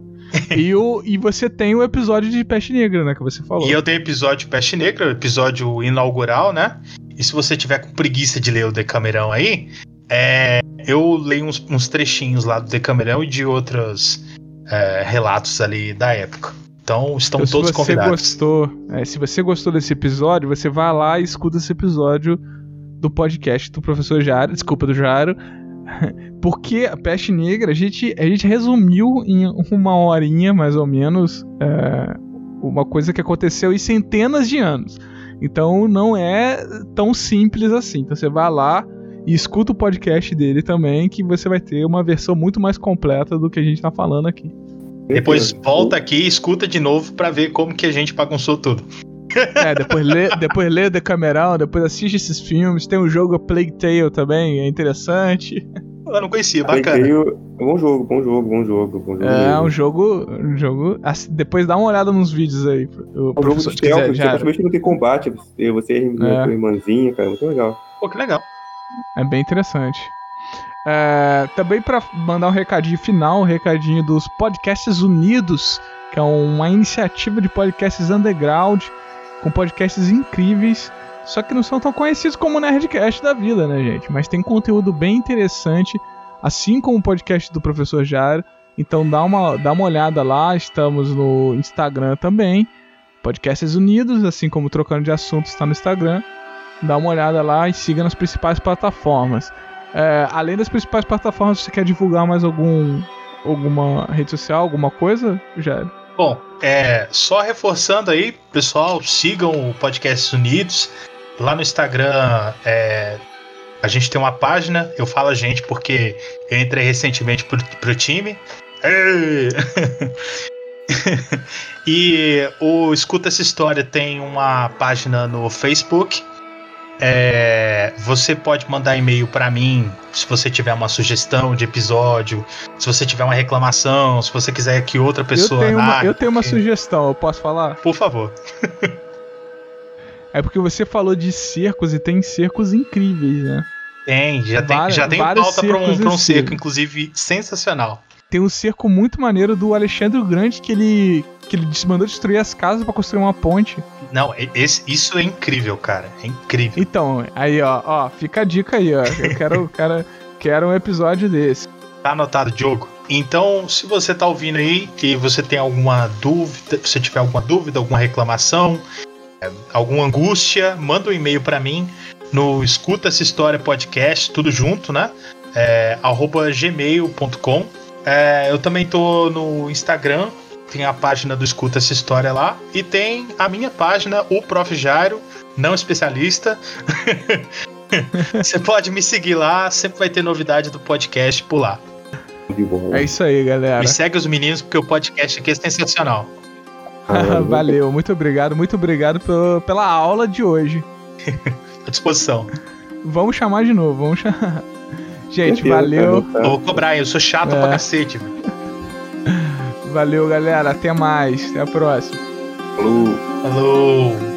E, o, e você tem o episódio de Peste Negra, né? Que você falou. E eu tenho episódio Peste Negra, episódio inaugural, né? E se você tiver com preguiça de ler o Decamerão aí, é, eu leio uns, uns trechinhos lá do Decamerão e de outros é, relatos ali da época. Então estão Então, todos se você convidados. gostou, é, se você gostou desse episódio, você vai lá e escuta esse episódio do podcast do professor Jaro, desculpa do Jaro, porque a peste negra a gente, a gente resumiu em uma horinha mais ou menos é, uma coisa que aconteceu em centenas de anos. Então não é tão simples assim. Então você vai lá e escuta o podcast dele também, que você vai ter uma versão muito mais completa do que a gente tá falando aqui. Depois volta aqui e escuta de novo pra ver como que a gente bagunçou tudo. É, depois lê, depois lê The Cameral, depois assiste esses filmes. Tem um jogo Plague Tale também, é interessante. Eu não conhecia, bacana. veio- Bom jogo, bom jogo, bom jogo, bom jogo. É mesmo. um jogo. Um jogo ass- depois dá uma olhada nos vídeos aí. O É um jogo de stealth, você já. praticamente não tem combate, você, você é tua irmãzinha, cara, muito legal. Pô, que legal. É bem interessante. É, também para mandar um recadinho final, um recadinho dos Podcasts Unidos, que é uma iniciativa de podcasts underground, com podcasts incríveis, só que não são tão conhecidos como o Nerdcast da vida, né, gente? Mas tem conteúdo bem interessante, assim como o podcast do Professor Jaro. Então dá uma, dá uma olhada lá, estamos no Instagram também, Podcasts Unidos, assim como Trocando de Assuntos está no Instagram. Dá uma olhada lá e siga nas principais plataformas. É, além das principais plataformas, você quer divulgar mais algum alguma rede social, alguma coisa, Jair? Bom, é, só reforçando aí, pessoal, sigam o Podcasts Unidos. Lá no Instagram, é, a gente tem uma página, eu falo a gente porque eu entrei recentemente pro, pro time. E o Escuta essa História tem uma página no Facebook. É, você pode mandar e-mail para mim se você tiver uma sugestão de episódio, se você tiver uma reclamação, se você quiser que outra pessoa. Eu tenho, uma, eu tenho uma sugestão, eu posso falar? Por favor. É porque você falou de cercos e tem cercos incríveis, né? Tem, já tem, Várias- já tem pauta pra um, pra um cerco, si. inclusive sensacional. Tem um cerco muito maneiro do Alexandre o Grande que ele que ele mandou destruir as casas pra construir uma ponte. Não, esse, isso é incrível, cara. É incrível. Então, aí ó, ó, fica a dica aí, ó. Eu quero, quero, quero um episódio desse. Tá anotado, Diogo? Então, se você tá ouvindo aí e você tem alguma dúvida, se tiver alguma dúvida, alguma reclamação, alguma angústia, manda um e-mail pra mim no Escuta essa História Podcast, tudo junto, né? É, arroba gmail.com. É, eu também tô no Instagram, tem a página do Escuta essa História lá, e tem a minha página, o Prof. Jairo, não especialista. Você pode me seguir lá, sempre vai ter novidade do podcast por lá. É isso aí, galera. Me segue os meninos, porque o podcast aqui é sensacional. Ah, Valeu, muito obrigado, muito obrigado pelo- pela aula de hoje. À disposição. Vamos chamar de novo, vamos chamar. Gente, valeu, tá? Ô, cobrar, eu sou chato É. pra cacete, valeu, galera. Até mais, até a próxima. Falou. Falou.